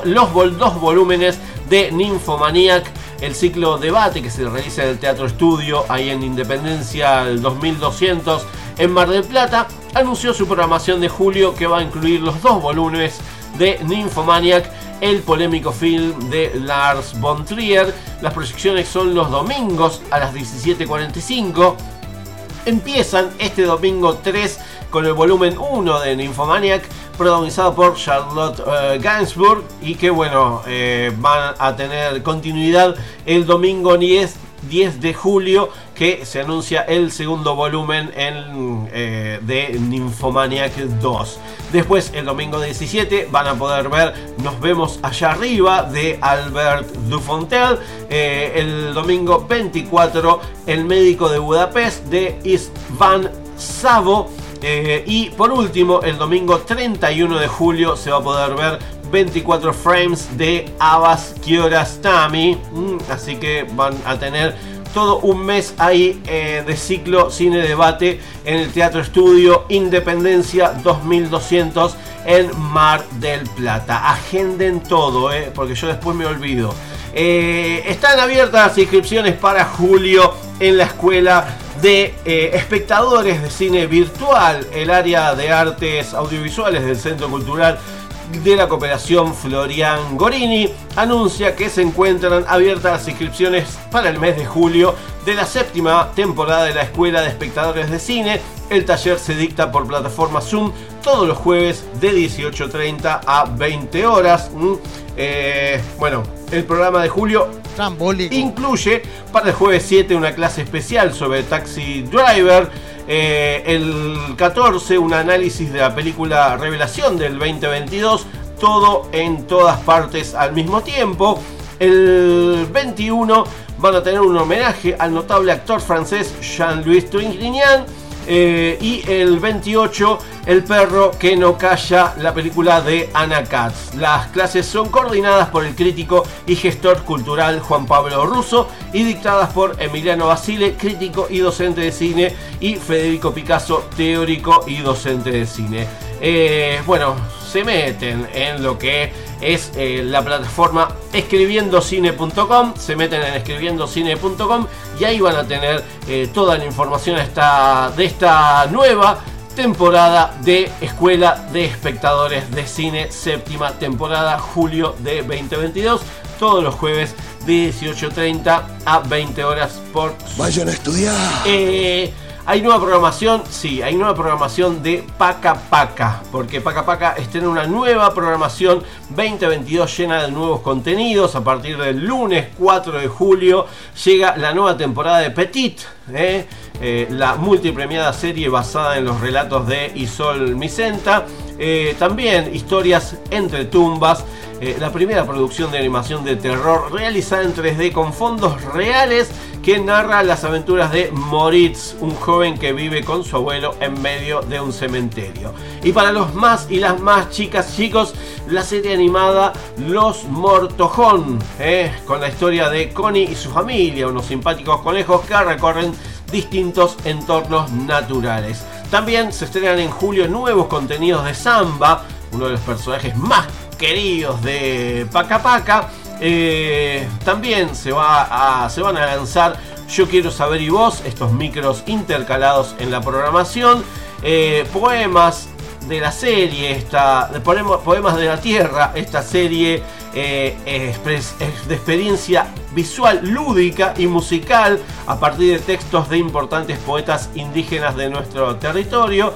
los dos volúmenes de Nymphomaniac, el ciclo debate que se realiza en el Teatro Estudio, ahí en Independencia el 2200 en Mar del Plata, anunció su programación de julio que va a incluir los dos volúmenes de Nymphomaniac, el polémico film de Lars von Trier. Las proyecciones son los domingos a las 17.45. Empiezan este domingo 3 con el volumen 1 de Nymphomaniac, protagonizado por Charlotte eh, Gainsbourg, y que bueno, eh, van a tener continuidad el domingo 10, 10 de julio, que se anuncia el segundo volumen en, eh, de Nymphomaniac 2. Después, el domingo 17, van a poder ver Nos vemos allá arriba de Albert Dufontel. Eh, el domingo 24, El médico de Budapest de Istvan Savo. Eh, y por último, el domingo 31 de julio se va a poder ver 24 frames de Abbas Kiarostami. Mm, así que van a tener todo un mes ahí eh, de ciclo cine debate en el Teatro Estudio Independencia 2200 en Mar del Plata. Agenden todo, eh, porque yo después me olvido. Eh, están abiertas las inscripciones para julio en la escuela de espectadores de cine virtual, el área de artes audiovisuales del Centro Cultural de la Cooperación Florian Gorini anuncia que se encuentran abiertas las inscripciones para el mes de julio de la séptima temporada de la Escuela de Espectadores de Cine. El taller se dicta por plataforma Zoom todos los jueves de 18.30 a 20 horas. Mm, eh, bueno, el programa de julio incluye para el jueves 7 una clase especial sobre Taxi Driver. Eh, el 14 un análisis de la película Revelación del 2022. Todo en todas partes al mismo tiempo. El 21 van a tener un homenaje al notable actor francés Jean-Louis Trintignant. Eh, y el 28, El perro que no calla, la película de Ana Katz. Las clases son coordinadas por el crítico y gestor cultural Juan Pablo Russo y dictadas por Emiliano Basile, crítico y docente de cine, y Federico Picasso, teórico y docente de cine. Eh, bueno, se meten en lo que es eh, la plataforma escribiendocine.com, se meten en escribiendocine.com y ahí van a tener eh, toda la información esta, de esta nueva temporada de Escuela de Espectadores de Cine, séptima temporada, julio de 2022, todos los jueves de 18.30 a 20 horas por... Vayan a estudiar. Eh, ¿Hay nueva programación? Sí, hay nueva programación de Paca Paca, porque Paca Paca estrena una nueva programación 2022 llena de nuevos contenidos. A partir del lunes 4 de julio llega la nueva temporada de Petit, ¿eh? Eh, la multipremiada serie basada en los relatos de Isol Micenta. Eh, también historias entre tumbas. la primera producción de animación de terror realizada en 3D con fondos reales que narra las aventuras de Moritz, un joven que vive con su abuelo en medio de un cementerio. Y para los más y las más chicas, chicos, la serie animada Los Mortojón, ¿eh? con la historia de Connie y su familia, unos simpáticos conejos que recorren distintos entornos naturales. También se estrenan en julio nuevos contenidos de Samba, uno de los personajes más queridos de Paca Paca. Eh, también se, va a, se van a lanzar Yo Quiero Saber y Vos, estos micros intercalados en la programación. Eh, poemas de la serie, esta, Poemas de la Tierra, esta serie eh, de experiencia visual, lúdica y musical a partir de textos de importantes poetas indígenas de nuestro territorio.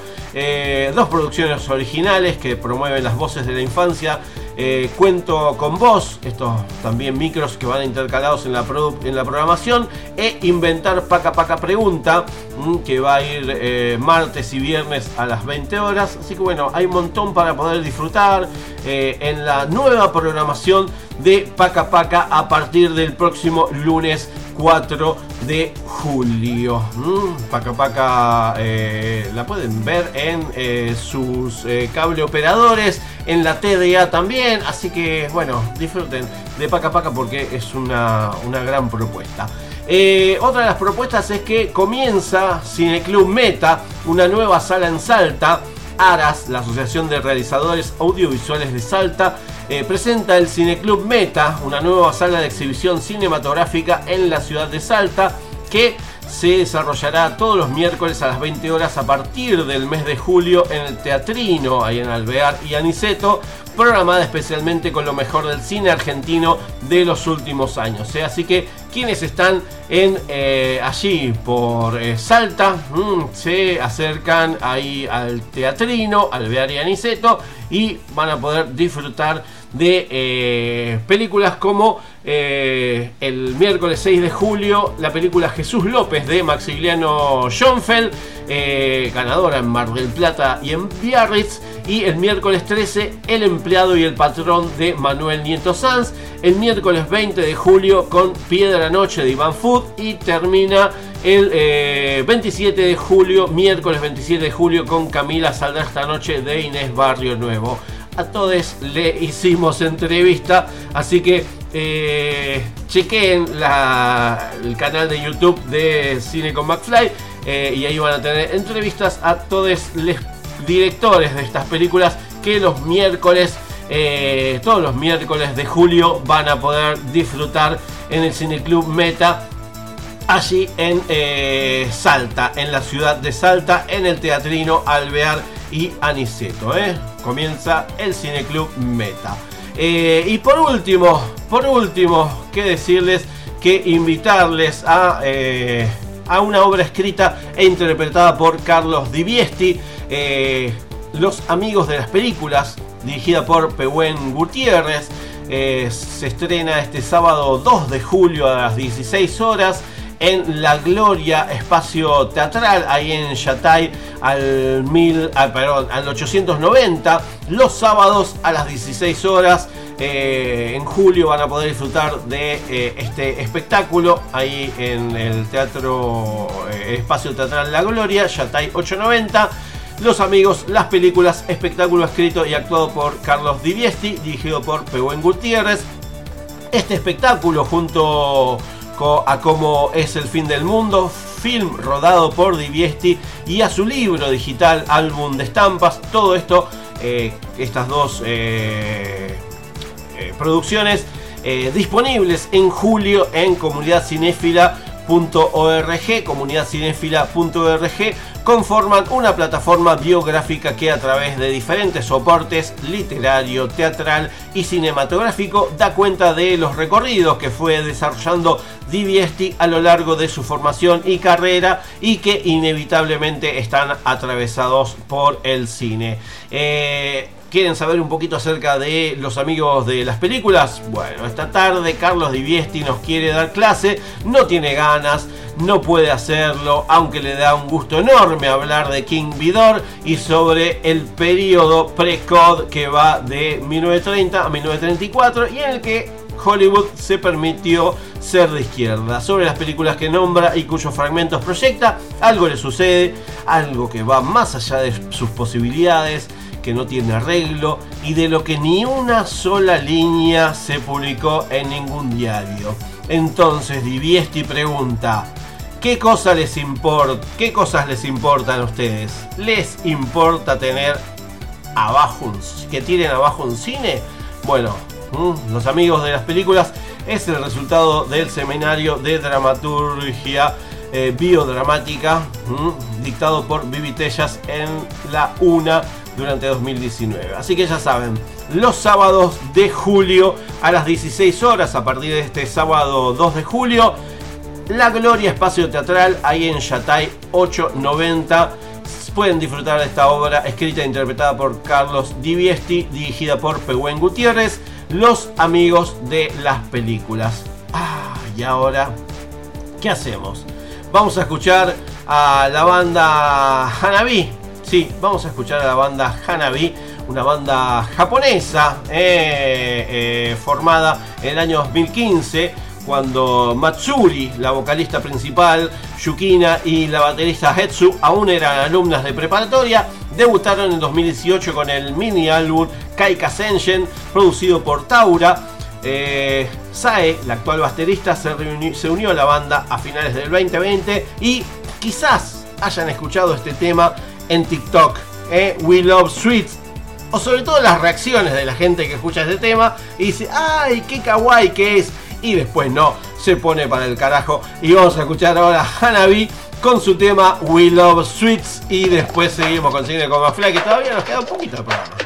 dos producciones originales que promueven las voces de la infancia eh, cuento con vos, estos también micros que van intercalados en la, en la programación, e Inventar Paca Paca Pregunta, que va a ir eh, martes y viernes a las 20 horas. Así que bueno, hay un montón para poder disfrutar eh, en la nueva programación de Paca Paca a partir del próximo lunes 4 de julio. Mm, Paca Paca eh, la pueden ver en sus cable operadores, en la TDA también. Así que bueno, disfruten de Paca Paca porque es una, una gran propuesta. Otra de las propuestas es que comienza Cineclub Meta, una nueva sala en Salta. ARAS, la Asociación de Realizadores Audiovisuales de Salta, eh, presenta el Cineclub Meta, una nueva sala de exhibición cinematográfica en la ciudad de Salta, que se desarrollará todos los miércoles a las 20 horas a partir del mes de julio en el Teatrino, ahí en Alvear y Aniceto, programada especialmente con lo mejor del cine argentino de los últimos años. ¿eh? Así que quienes están en eh, allí por Salta mm, se acercan ahí al Teatrino, Alvear y Aniceto y van a poder disfrutar de eh, películas como eh, el miércoles 6 de julio la película Jesús López de Maximiliano Schoenfeld, eh, ganadora en Mar del Plata y en Biarritz. Y el miércoles 13 El empleado y el patrón de Manuel Nieto Sanz. El miércoles 20 de julio con Piedra Noche de Iván Food. Y termina el eh, 27 de julio, miércoles 27 de julio con Camila Saldrá esta noche de Inés Barrio Nuevo. A todos le hicimos entrevista, así que eh, chequen la- el canal de YouTube de Cine con McFly eh, y ahí van a tener entrevistas a todos los directores de estas películas que los miércoles, eh, todos los miércoles de julio van a poder disfrutar en el Cineclub Meta allí en eh, Salta, en la ciudad de Salta, en el Teatrino Alvear y Aniceto. ¿eh? Comienza el Cineclub Meta. Eh, y por último, por último, que decirles que invitarles a, eh, a una obra escrita e interpretada por Carlos Diviesti, eh, Los Amigos de las Películas, dirigida por Pehuen Gutiérrez. Eh, se estrena este sábado 2 de julio a las 16 horas en La Gloria Espacio Teatral, ahí en Yatay, al, mil, ah, perdón, al 890, los sábados a las 16 horas. Eh, en julio van a poder disfrutar de eh, este espectáculo ahí en el Teatro eh, Espacio Teatral La Gloria, Yatay 890. Los amigos, las películas, espectáculo escrito y actuado por Carlos Diviesti, dirigido por Pehuen Gutiérrez. Este espectáculo junto a cómo es el fin del mundo, film rodado por Diviesti y a su libro digital, álbum de estampas, todo esto, eh, estas dos eh, eh, producciones disponibles en julio en comunidadcinéfila.org, conforman una plataforma biográfica que a través de diferentes soportes literario, teatral y cinematográfico da cuenta de los recorridos que fue desarrollando Diviesti a lo largo de su formación y carrera y que inevitablemente están atravesados por el cine. Eh, ¿Quieren saber un poquito acerca de los amigos de las películas? Bueno, esta tarde Carlos Diviesti nos quiere dar clase, no tiene ganas, no puede hacerlo, aunque le da un gusto enorme hablar de King Vidor y sobre el periodo pre-code que va de 1930 a 1934 y en el que Hollywood se permitió ser de izquierda. Sobre las películas que nombra y cuyos fragmentos proyecta, algo le sucede, algo que va más allá de sus posibilidades, que no tiene arreglo y de lo que ni una sola línea se publicó en ningún diario. Entonces Diviesti pregunta, ¿qué, cosa les import- ¿qué cosas les importan a ustedes? ¿Les importa tener abajo un, que tienen abajo un cine? Bueno, mm, los amigos de las películas es el resultado del seminario de dramaturgia eh, biodramática mm, dictado por Vivi Tellas en la UNA durante 2019. Así que ya saben, los sábados de julio a las 16 horas, a partir de este sábado 2 de julio, La Gloria Espacio Teatral, ahí en Yatay 890. Pueden disfrutar de esta obra escrita e interpretada por Carlos Diviesti, dirigida por Pehuen Gutiérrez, Los Amigos de las Películas. Ah, y ahora, ¿qué hacemos? Vamos a escuchar a la banda Hanabi. Sí, vamos a escuchar a la banda Hanabi, una banda japonesa eh, eh, formada en el año 2015 cuando Matsuri, la vocalista principal, Yukina y la baterista Hetsu aún eran alumnas de preparatoria, debutaron en 2018 con el mini álbum Kaika Senshin, producido por Taura. Eh, Sae, la actual baterista, se unió a la banda a finales del 2020 y quizás hayan escuchado este tema en TikTok, eh, We Love Sweets. O sobre todo las reacciones de la gente que escucha este tema y dice, ¡ay, qué kawaii que es! Y después no, se pone para el carajo. Y vamos a escuchar ahora a Hanabi con su tema We Love Sweets. Y después seguimos con Cine con Mafla, que todavía nos queda un poquito de programa.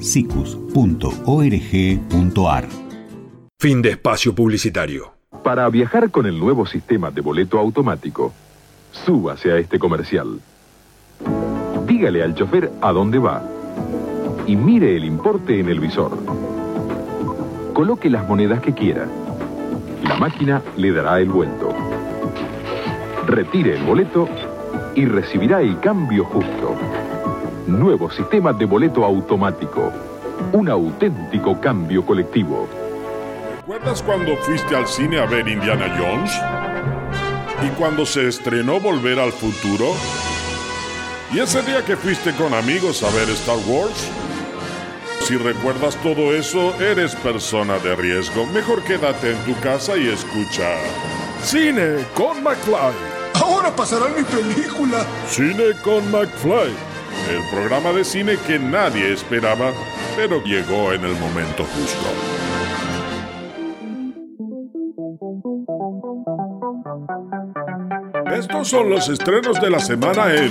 sicus.org.ar Fin de espacio publicitario. Para viajar con el nuevo sistema de boleto automático, súbase a este comercial. Dígale al chofer a dónde va y mire el importe en el visor. Coloque las monedas que quiera. La máquina le dará el vuelto. Retire el boleto y recibirá el cambio justo. Nuevo sistema de boleto automático. Un auténtico cambio colectivo. ¿Recuerdas cuando fuiste al cine a ver Indiana Jones? ¿Y cuando se estrenó Volver al Futuro? ¿Y ese día que fuiste con amigos a ver Star Wars? Si recuerdas todo eso, eres persona de riesgo. Mejor quédate en tu casa y escucha Cine con McFly. Ahora pasará mi película. Cine con McFly. El programa de cine que nadie esperaba, pero llegó en el momento justo. Estos son los estrenos de la semana en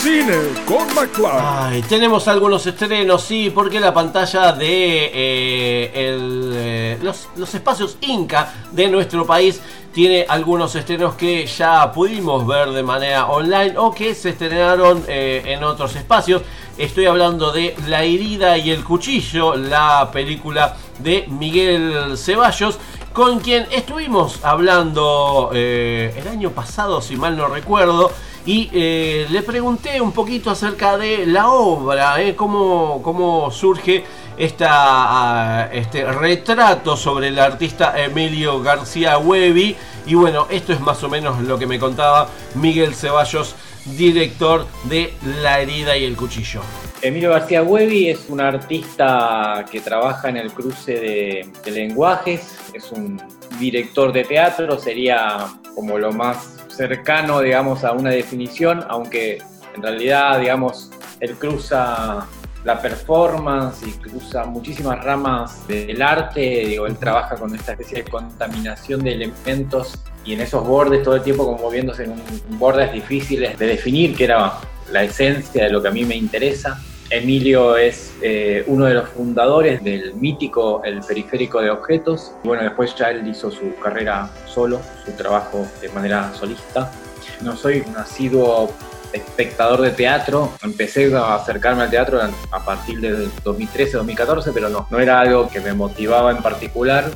Cine con McFly. Ay, tenemos algunos estrenos, sí, porque la pantalla de eh, eh, los espacios Inca de nuestro país tiene algunos estrenos que ya pudimos ver de manera online o que se estrenaron eh, en otros espacios. Estoy hablando de La herida y el cuchillo, la película de Miguel Ceballos, con quien estuvimos hablando eh, el año pasado, si mal no recuerdo. Y eh, le pregunté un poquito acerca de la obra, cómo, cómo surge ah, este retrato sobre el artista Emilio García Huevi. Y bueno, esto es más o menos lo que me contaba Miguel Ceballos, director de La herida y el cuchillo. Emilio García Huevi es un artista que trabaja en el cruce de, de lenguajes, es un director de teatro, sería como lo más cercano, digamos, a una definición, aunque en realidad, digamos, él cruza la performance y cruza muchísimas ramas del arte, digo, él trabaja con esta especie de contaminación de elementos y en esos bordes todo el tiempo como moviéndose en bordes difíciles de definir, que era la esencia de lo que a mí me interesa. Emilio es eh, uno de los fundadores del mítico El Periférico de Objetos. Bueno, después ya él hizo su carrera solo, su trabajo de manera solista. No soy un asiduo espectador de teatro. Empecé a acercarme al teatro a partir del 2013-2014, pero no, no era algo que me motivaba en particular.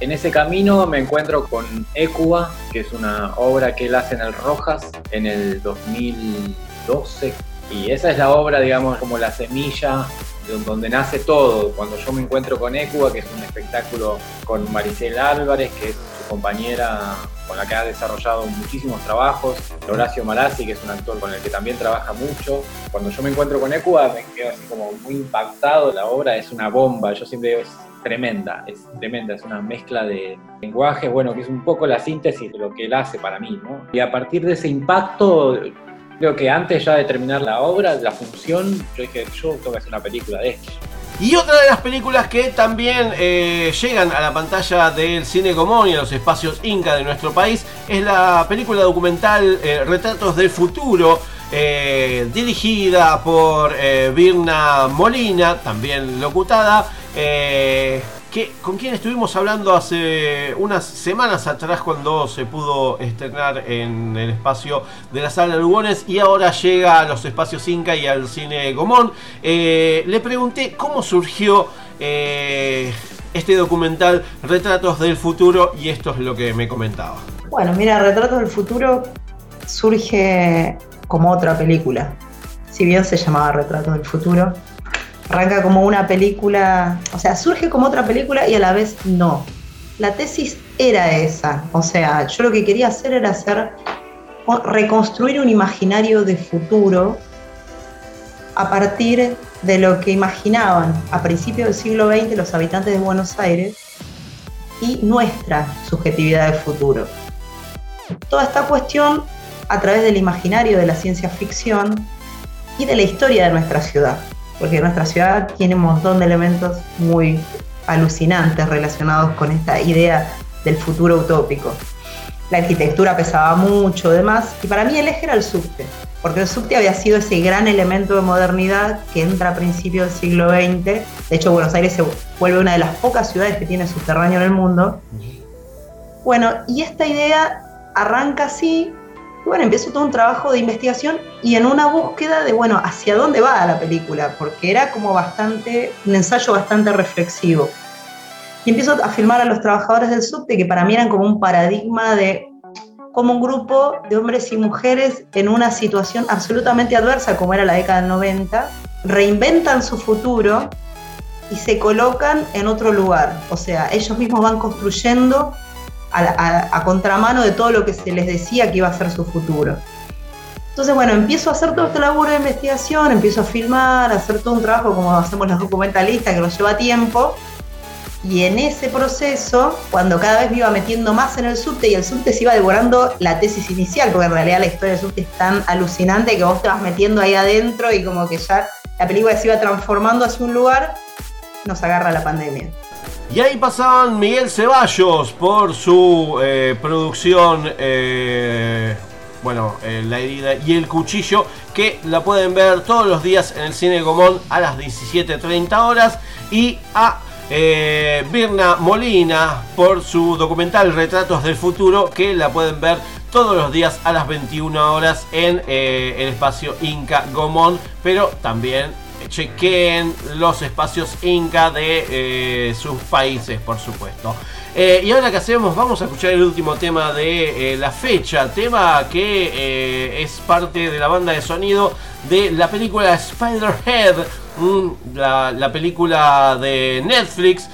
En ese camino me encuentro con Ecuba, que es una obra que él hace en el Rojas en el 2012. Y esa es la obra, digamos, como la semilla de donde nace todo. Cuando yo me encuentro con Ecuba, que es un espectáculo con Maricel Álvarez, que es compañera con la que ha desarrollado muchísimos trabajos, Horacio Marazzi, que es un actor con el que también trabaja mucho. Cuando yo me encuentro con Ecuba, me quedo así como muy impactado. La obra es una bomba. Yo siempre digo, tremenda, es tremenda, es una mezcla de lenguajes, bueno, que es un poco la síntesis de lo que él hace para mí, ¿no? Y a partir de ese impacto, creo que antes ya de terminar la obra, la función, yo dije, yo tengo que hacer una película de esto. Y otra de las películas que también eh, llegan a la pantalla del cine común y a los espacios Inca de nuestro país es la película documental eh, Retratos del Futuro, eh, dirigida por Virna Molina, también locutada, que, con quien estuvimos hablando hace unas semanas atrás cuando se pudo estrenar en el espacio de la sala Lugones y ahora llega a los espacios Inca y al cine Gomón. Eh, le pregunté cómo surgió eh, este documental Retratos del Futuro y esto es lo que me comentaba. Bueno, mira, Retratos del Futuro surge como otra película. Si bien se llamaba Retratos del Futuro, arranca como una película, o sea, surge como otra película y a la vez no. La tesis era esa, o sea, yo lo que quería hacer era hacer, reconstruir un imaginario de futuro a partir de lo que imaginaban a principios del siglo XX los habitantes de Buenos Aires y nuestra subjetividad de futuro. Toda esta cuestión a través del imaginario de la ciencia ficción y de la historia de nuestra ciudad porque nuestra ciudad tiene un montón de elementos muy alucinantes relacionados con esta idea del futuro utópico. La arquitectura pesaba mucho, demás, y para mí el eje era el subte, porque el subte había sido ese gran elemento de modernidad que entra a principios del siglo XX. De hecho, Buenos Aires se vuelve una de las pocas ciudades que tiene subterráneo en el mundo. Bueno, y esta idea arranca así, y bueno, empiezo todo un trabajo de investigación y en una búsqueda de, bueno, hacia dónde va la película, porque era como bastante, un ensayo bastante reflexivo. Y empiezo a filmar a los trabajadores del subte, que para mí eran como un paradigma de cómo un grupo de hombres y mujeres en una situación absolutamente adversa, como era la década del 90, reinventan su futuro y se colocan en otro lugar. O sea, ellos mismos van construyendo a, contramano de todo lo que se les decía que iba a ser su futuro. Entonces, bueno, empiezo a hacer todo este laburo de investigación, empiezo a filmar, a hacer todo un trabajo como hacemos los documentalistas, que nos lleva tiempo. Y en ese proceso, cuando cada vez me iba metiendo más en el subte y el subte se iba devorando la tesis inicial, porque en realidad la historia del subte es tan alucinante que vos te vas metiendo ahí adentro y como que ya la película se iba transformando hacia un lugar, nos agarra la pandemia. Y ahí pasaban Miguel Ceballos por su eh, producción, eh, bueno, eh, La herida y el cuchillo, que la pueden ver todos los días en el Cine Gomón a las 17.30 horas. Y a Birna Molina por su documental Retratos del Futuro, que la pueden ver todos los días a las 21 horas en el espacio Inca Gomón, pero también chequeen los espacios Inca de eh, sus países, por supuesto. Eh, y ahora que hacemos, vamos a escuchar el último tema de eh, la fecha, tema que es parte de la banda de sonido de la película Spider-Head, la, película de Netflix.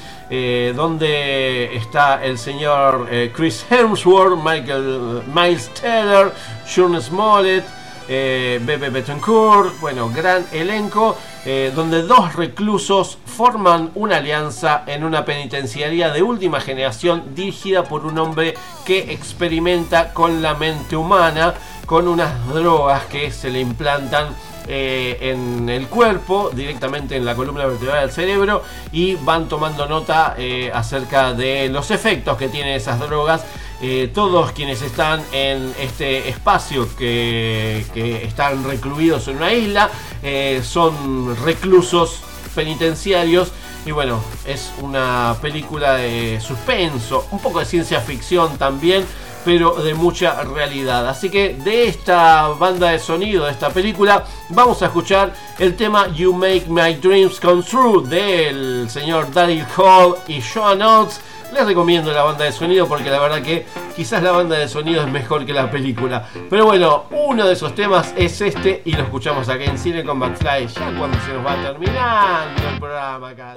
donde está el señor Chris Hemsworth, Michael, Miles Teller, Sean Smollett, Bebe Betancourt, bueno, gran elenco. Eh, donde dos reclusos forman una alianza en una penitenciaría de última generación dirigida por un hombre que experimenta con la mente humana, con unas drogas que se le implantan eh, en el cuerpo, directamente en la columna vertebral del cerebro, y van tomando nota eh, acerca de los efectos que tienen esas drogas eh, todos quienes están en este espacio que, están recluidos en una isla eh, son reclusos penitenciarios y bueno, es una película de suspenso, un poco de ciencia ficción también, pero de mucha realidad. Así que de esta banda de sonido, de esta película, vamos a escuchar el tema You Make My Dreams Come True del señor Daryl Hall y Joan Oates. Les recomiendo la banda de sonido porque la verdad que quizás la banda de sonido es mejor que la película. Pero bueno, uno de esos temas es este y lo escuchamos acá en Cine con Backfly ya cuando se nos va terminando el programa acá.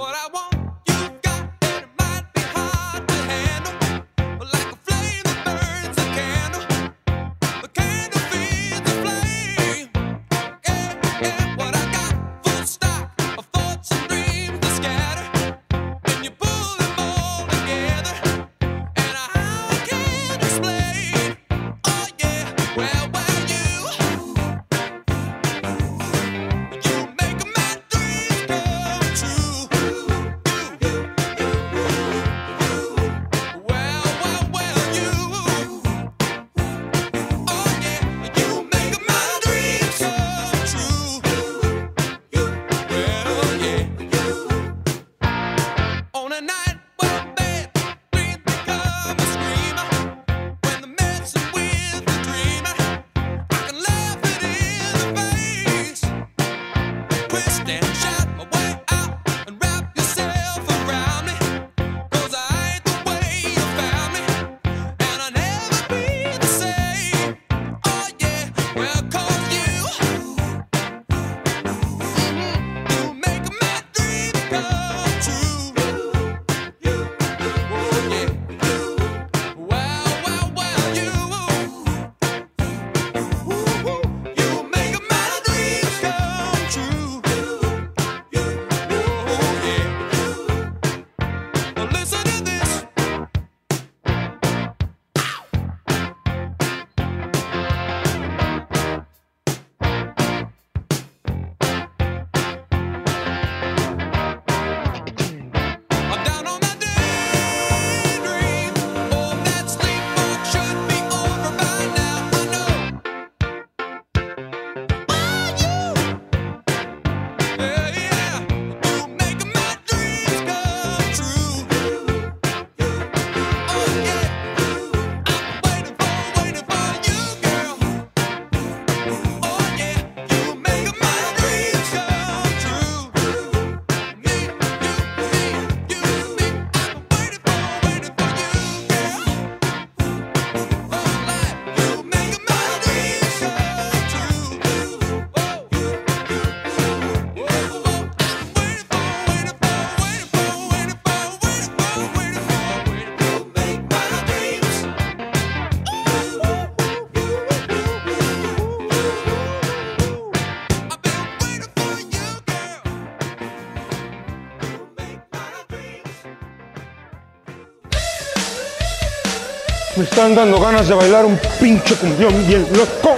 Me están dando ganas de bailar un pinche cumbión bien loco.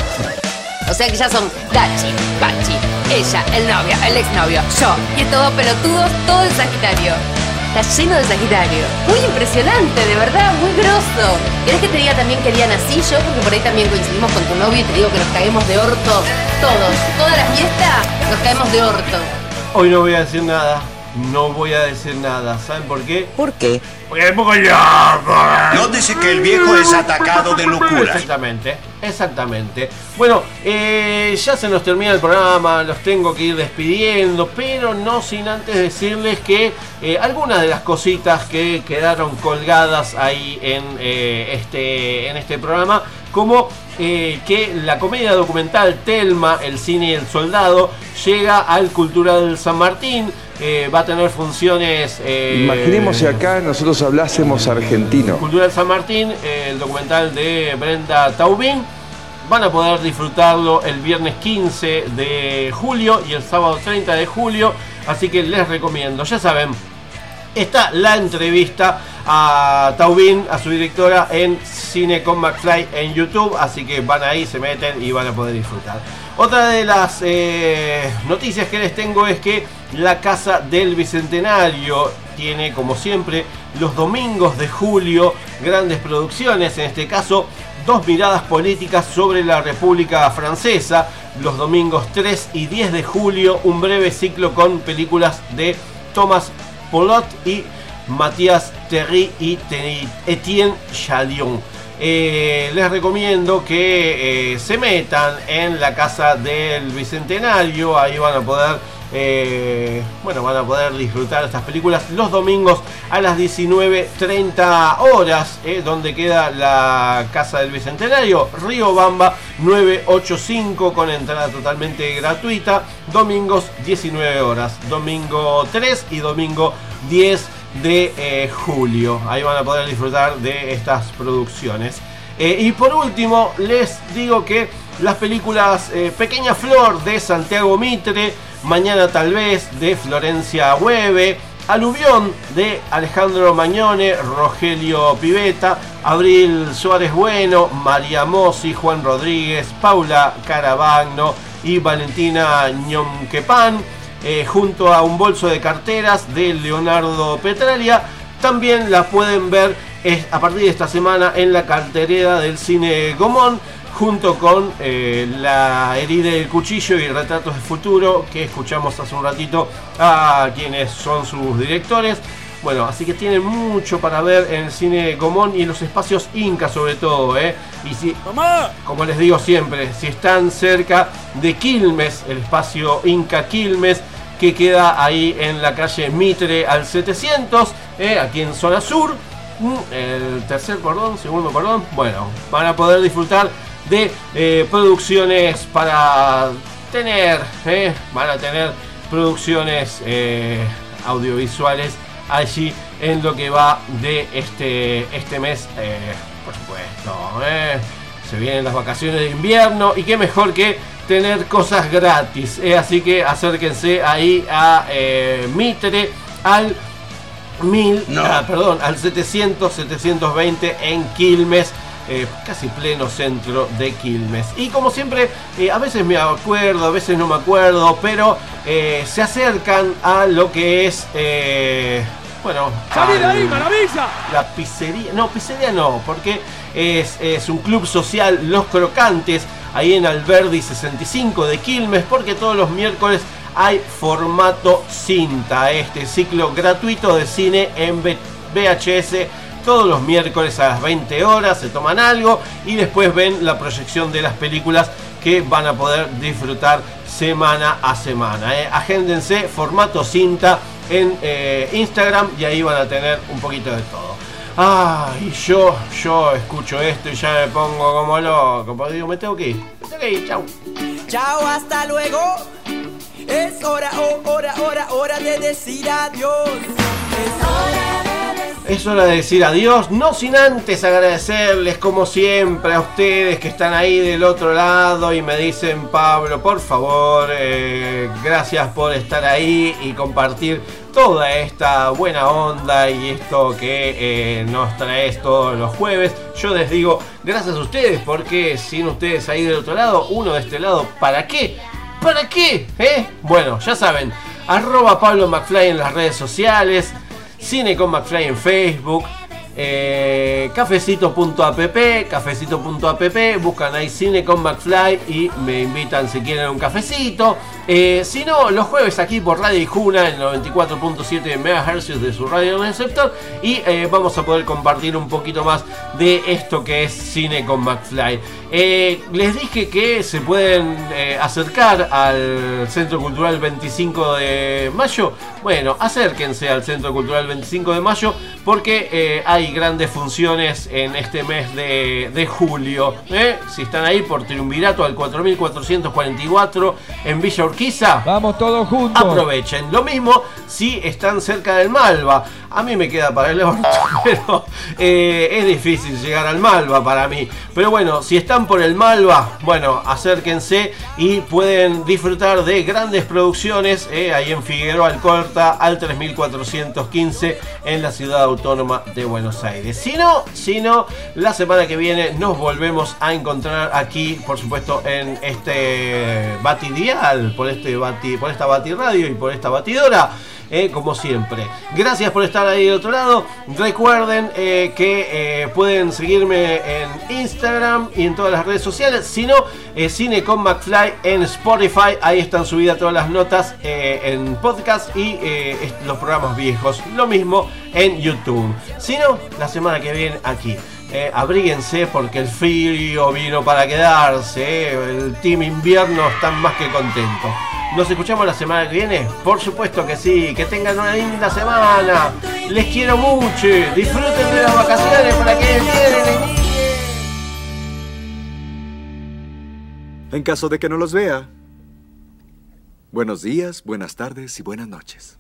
O sea que ya son Dachi, Pachi, ella, el novio, el exnovio, yo. Y es todo pelotudos, todo el Sagitario. Está lleno de Sagitario. Muy impresionante, de verdad, muy grosso. ¿Querés que te diga también que día nací yo? Porque por ahí también coincidimos con tu novio y te digo que nos caemos de orto. Todos, toda la fiesta, nos caemos de orto. Hoy no voy a decir nada. No voy a decir nada. ¿Saben por qué? ¿Por qué? Porque me pongo loco. Nótese que el viejo es atacado de locura. Exactamente, exactamente. Bueno, eh, ya se nos termina el programa, los tengo que ir despidiendo, pero no sin antes decirles que eh, algunas de las cositas que quedaron colgadas ahí en, eh, este, en este programa, como eh, que la comedia documental Telma, el cine y el soldado, llega al Cultural San Martín. Eh, va a tener funciones. eh, Imaginemos si acá nosotros hablásemos argentino. Cultural San Martín, eh, el documental de Brenda Taubín. Van a poder disfrutarlo el viernes 15 de julio y el sábado 30 de julio. Así que les recomiendo. Ya saben, está la entrevista a Taubín, a su directora, en Cine con McFly en YouTube. Así que van ahí, se meten y van a poder disfrutar. Otra de las eh, noticias que les tengo es que la Casa del Bicentenario tiene, como siempre, los domingos de julio grandes producciones, en este caso dos miradas políticas sobre la República Francesa, los domingos 3 y 10 de julio, un breve ciclo con películas de Thomas Polot y Matías Terry y Etienne Chalion. Eh, les recomiendo que eh, se metan en la casa del Bicentenario, ahí van a poder eh, bueno, van a poder disfrutar estas películas los domingos a las 19.30 horas, donde queda la Casa del Bicentenario, Río Bamba 985 con entrada totalmente gratuita, domingos 19 horas, domingo 3 y domingo 10 de eh, julio. Ahí van a poder disfrutar de estas producciones. y por último, les digo que las películas Pequeña Flor de Santiago Mitre, Mañana tal vez de Florencia Hueve, Aluvión de Alejandro Mañone, Rogelio Piveta, Abril Suárez Bueno, María Mossi, Juan Rodríguez, Paula Caravagno y Valentina Ñonquepan, eh, junto a un bolso de carteras de Leonardo Petralia. También la pueden ver a partir de esta semana en la carterera del cine Gomón junto con eh, La herida del cuchillo y Retratos de futuro que escuchamos hace un ratito a quienes son sus directores. Bueno, así que tienen mucho para ver en el cine Gomón y en los espacios Inca sobre todo, ¿eh? Y si, como les digo siempre, si están cerca de Quilmes, el espacio Inca Quilmes, que queda ahí en la calle Mitre al 700, ¿eh? aquí en zona sur, mm, el tercer cordón, segundo cordón, bueno, van a poder disfrutar de eh, producciones para tener, eh, van a tener producciones eh, audiovisuales allí en lo que va de este, este mes, por supuesto. Se vienen las vacaciones de invierno y qué mejor que tener cosas gratis. así que acérquense ahí a Mitre al 1000, ah, perdón, al 700, 720 en Quilmes. Eh, casi pleno centro de Quilmes. Y como siempre, eh, a veces me acuerdo, a veces no me acuerdo, pero eh, se acercan a lo que es... bueno, ahí, maravilla! La pizzería, no, pizzería no, porque es, es un club social, Los Crocantes, ahí en Alberdi 65 de Quilmes, porque todos los miércoles hay formato cinta, este ciclo gratuito de cine en VHS todos los miércoles a las 20 horas, se toman algo y después ven la proyección de las películas que van a poder disfrutar semana a semana. ¿eh? Agéndense formato cinta en eh, Instagram y ahí van a tener un poquito de todo. Ah, y yo, yo escucho esto y ya me pongo como loco. Porque digo, me tengo que ir. Me tengo que ir, chau. Chao, hasta luego. Es hora, oh, hora, hora, hora de decir adiós. Es hora de decir adiós, no sin antes agradecerles como siempre a ustedes que están ahí del otro lado y me dicen Pablo, por favor, eh, gracias por estar ahí y compartir toda esta buena onda y esto que eh, nos traes todos los jueves. Yo les digo gracias a ustedes porque sin ustedes ahí del otro lado, uno de este lado, ¿para qué? ¿Para qué? ¿Eh? Bueno, ya saben, arroba Pablo McFly en las redes sociales. Cine con McFly en Facebook, eh, cafecito.app, cafecito.app, buscan ahí Cine con McFly y me invitan si quieren un cafecito. Eh, si no, los jueves aquí por Radio Ijuna, en 94.7 MHz de su radio receptor. Y eh, vamos a poder compartir un poquito más de esto que es Cine con McFly. Les dije que se pueden acercar al Centro Cultural 25 de mayo. Bueno, acérquense al Centro Cultural 25 de mayo porque hay grandes funciones en este mes de, julio. ¿eh? Si están ahí por Triunvirato al 4444 en Villa Urquiza. Vamos todos juntos. Aprovechen. Lo mismo si están cerca del Malva. A mí me queda para el orto, pero eh, es difícil llegar al Malva para mí. Pero bueno, si están por el Malva, bueno, acérquense y pueden disfrutar de grandes producciones. Eh, ahí en Figueroa Alcorta al 3415 en la ciudad autónoma de Buenos Aires. Si no, si no, la semana que viene nos volvemos a encontrar aquí, por supuesto, en este Batidial, por, este bati, por esta Bati Radio y por esta batidora. Eh, como siempre. Gracias por estar ahí del otro lado. Recuerden eh, que eh, pueden seguirme en Instagram y en todas las redes sociales. Si no, Cine con McFly en Spotify. Ahí están subidas todas las notas en podcast y los programas viejos. Lo mismo en YouTube. Si no, la semana que viene aquí. Eh, abríguense porque el frío vino para quedarse. eh. El team invierno está más que contento. Nos escuchamos la semana que viene. Por supuesto que sí. Que tengan una linda semana. Les quiero mucho. Disfruten de las vacaciones para que vienen. En caso de que no los vea, buenos días, buenas tardes y buenas noches.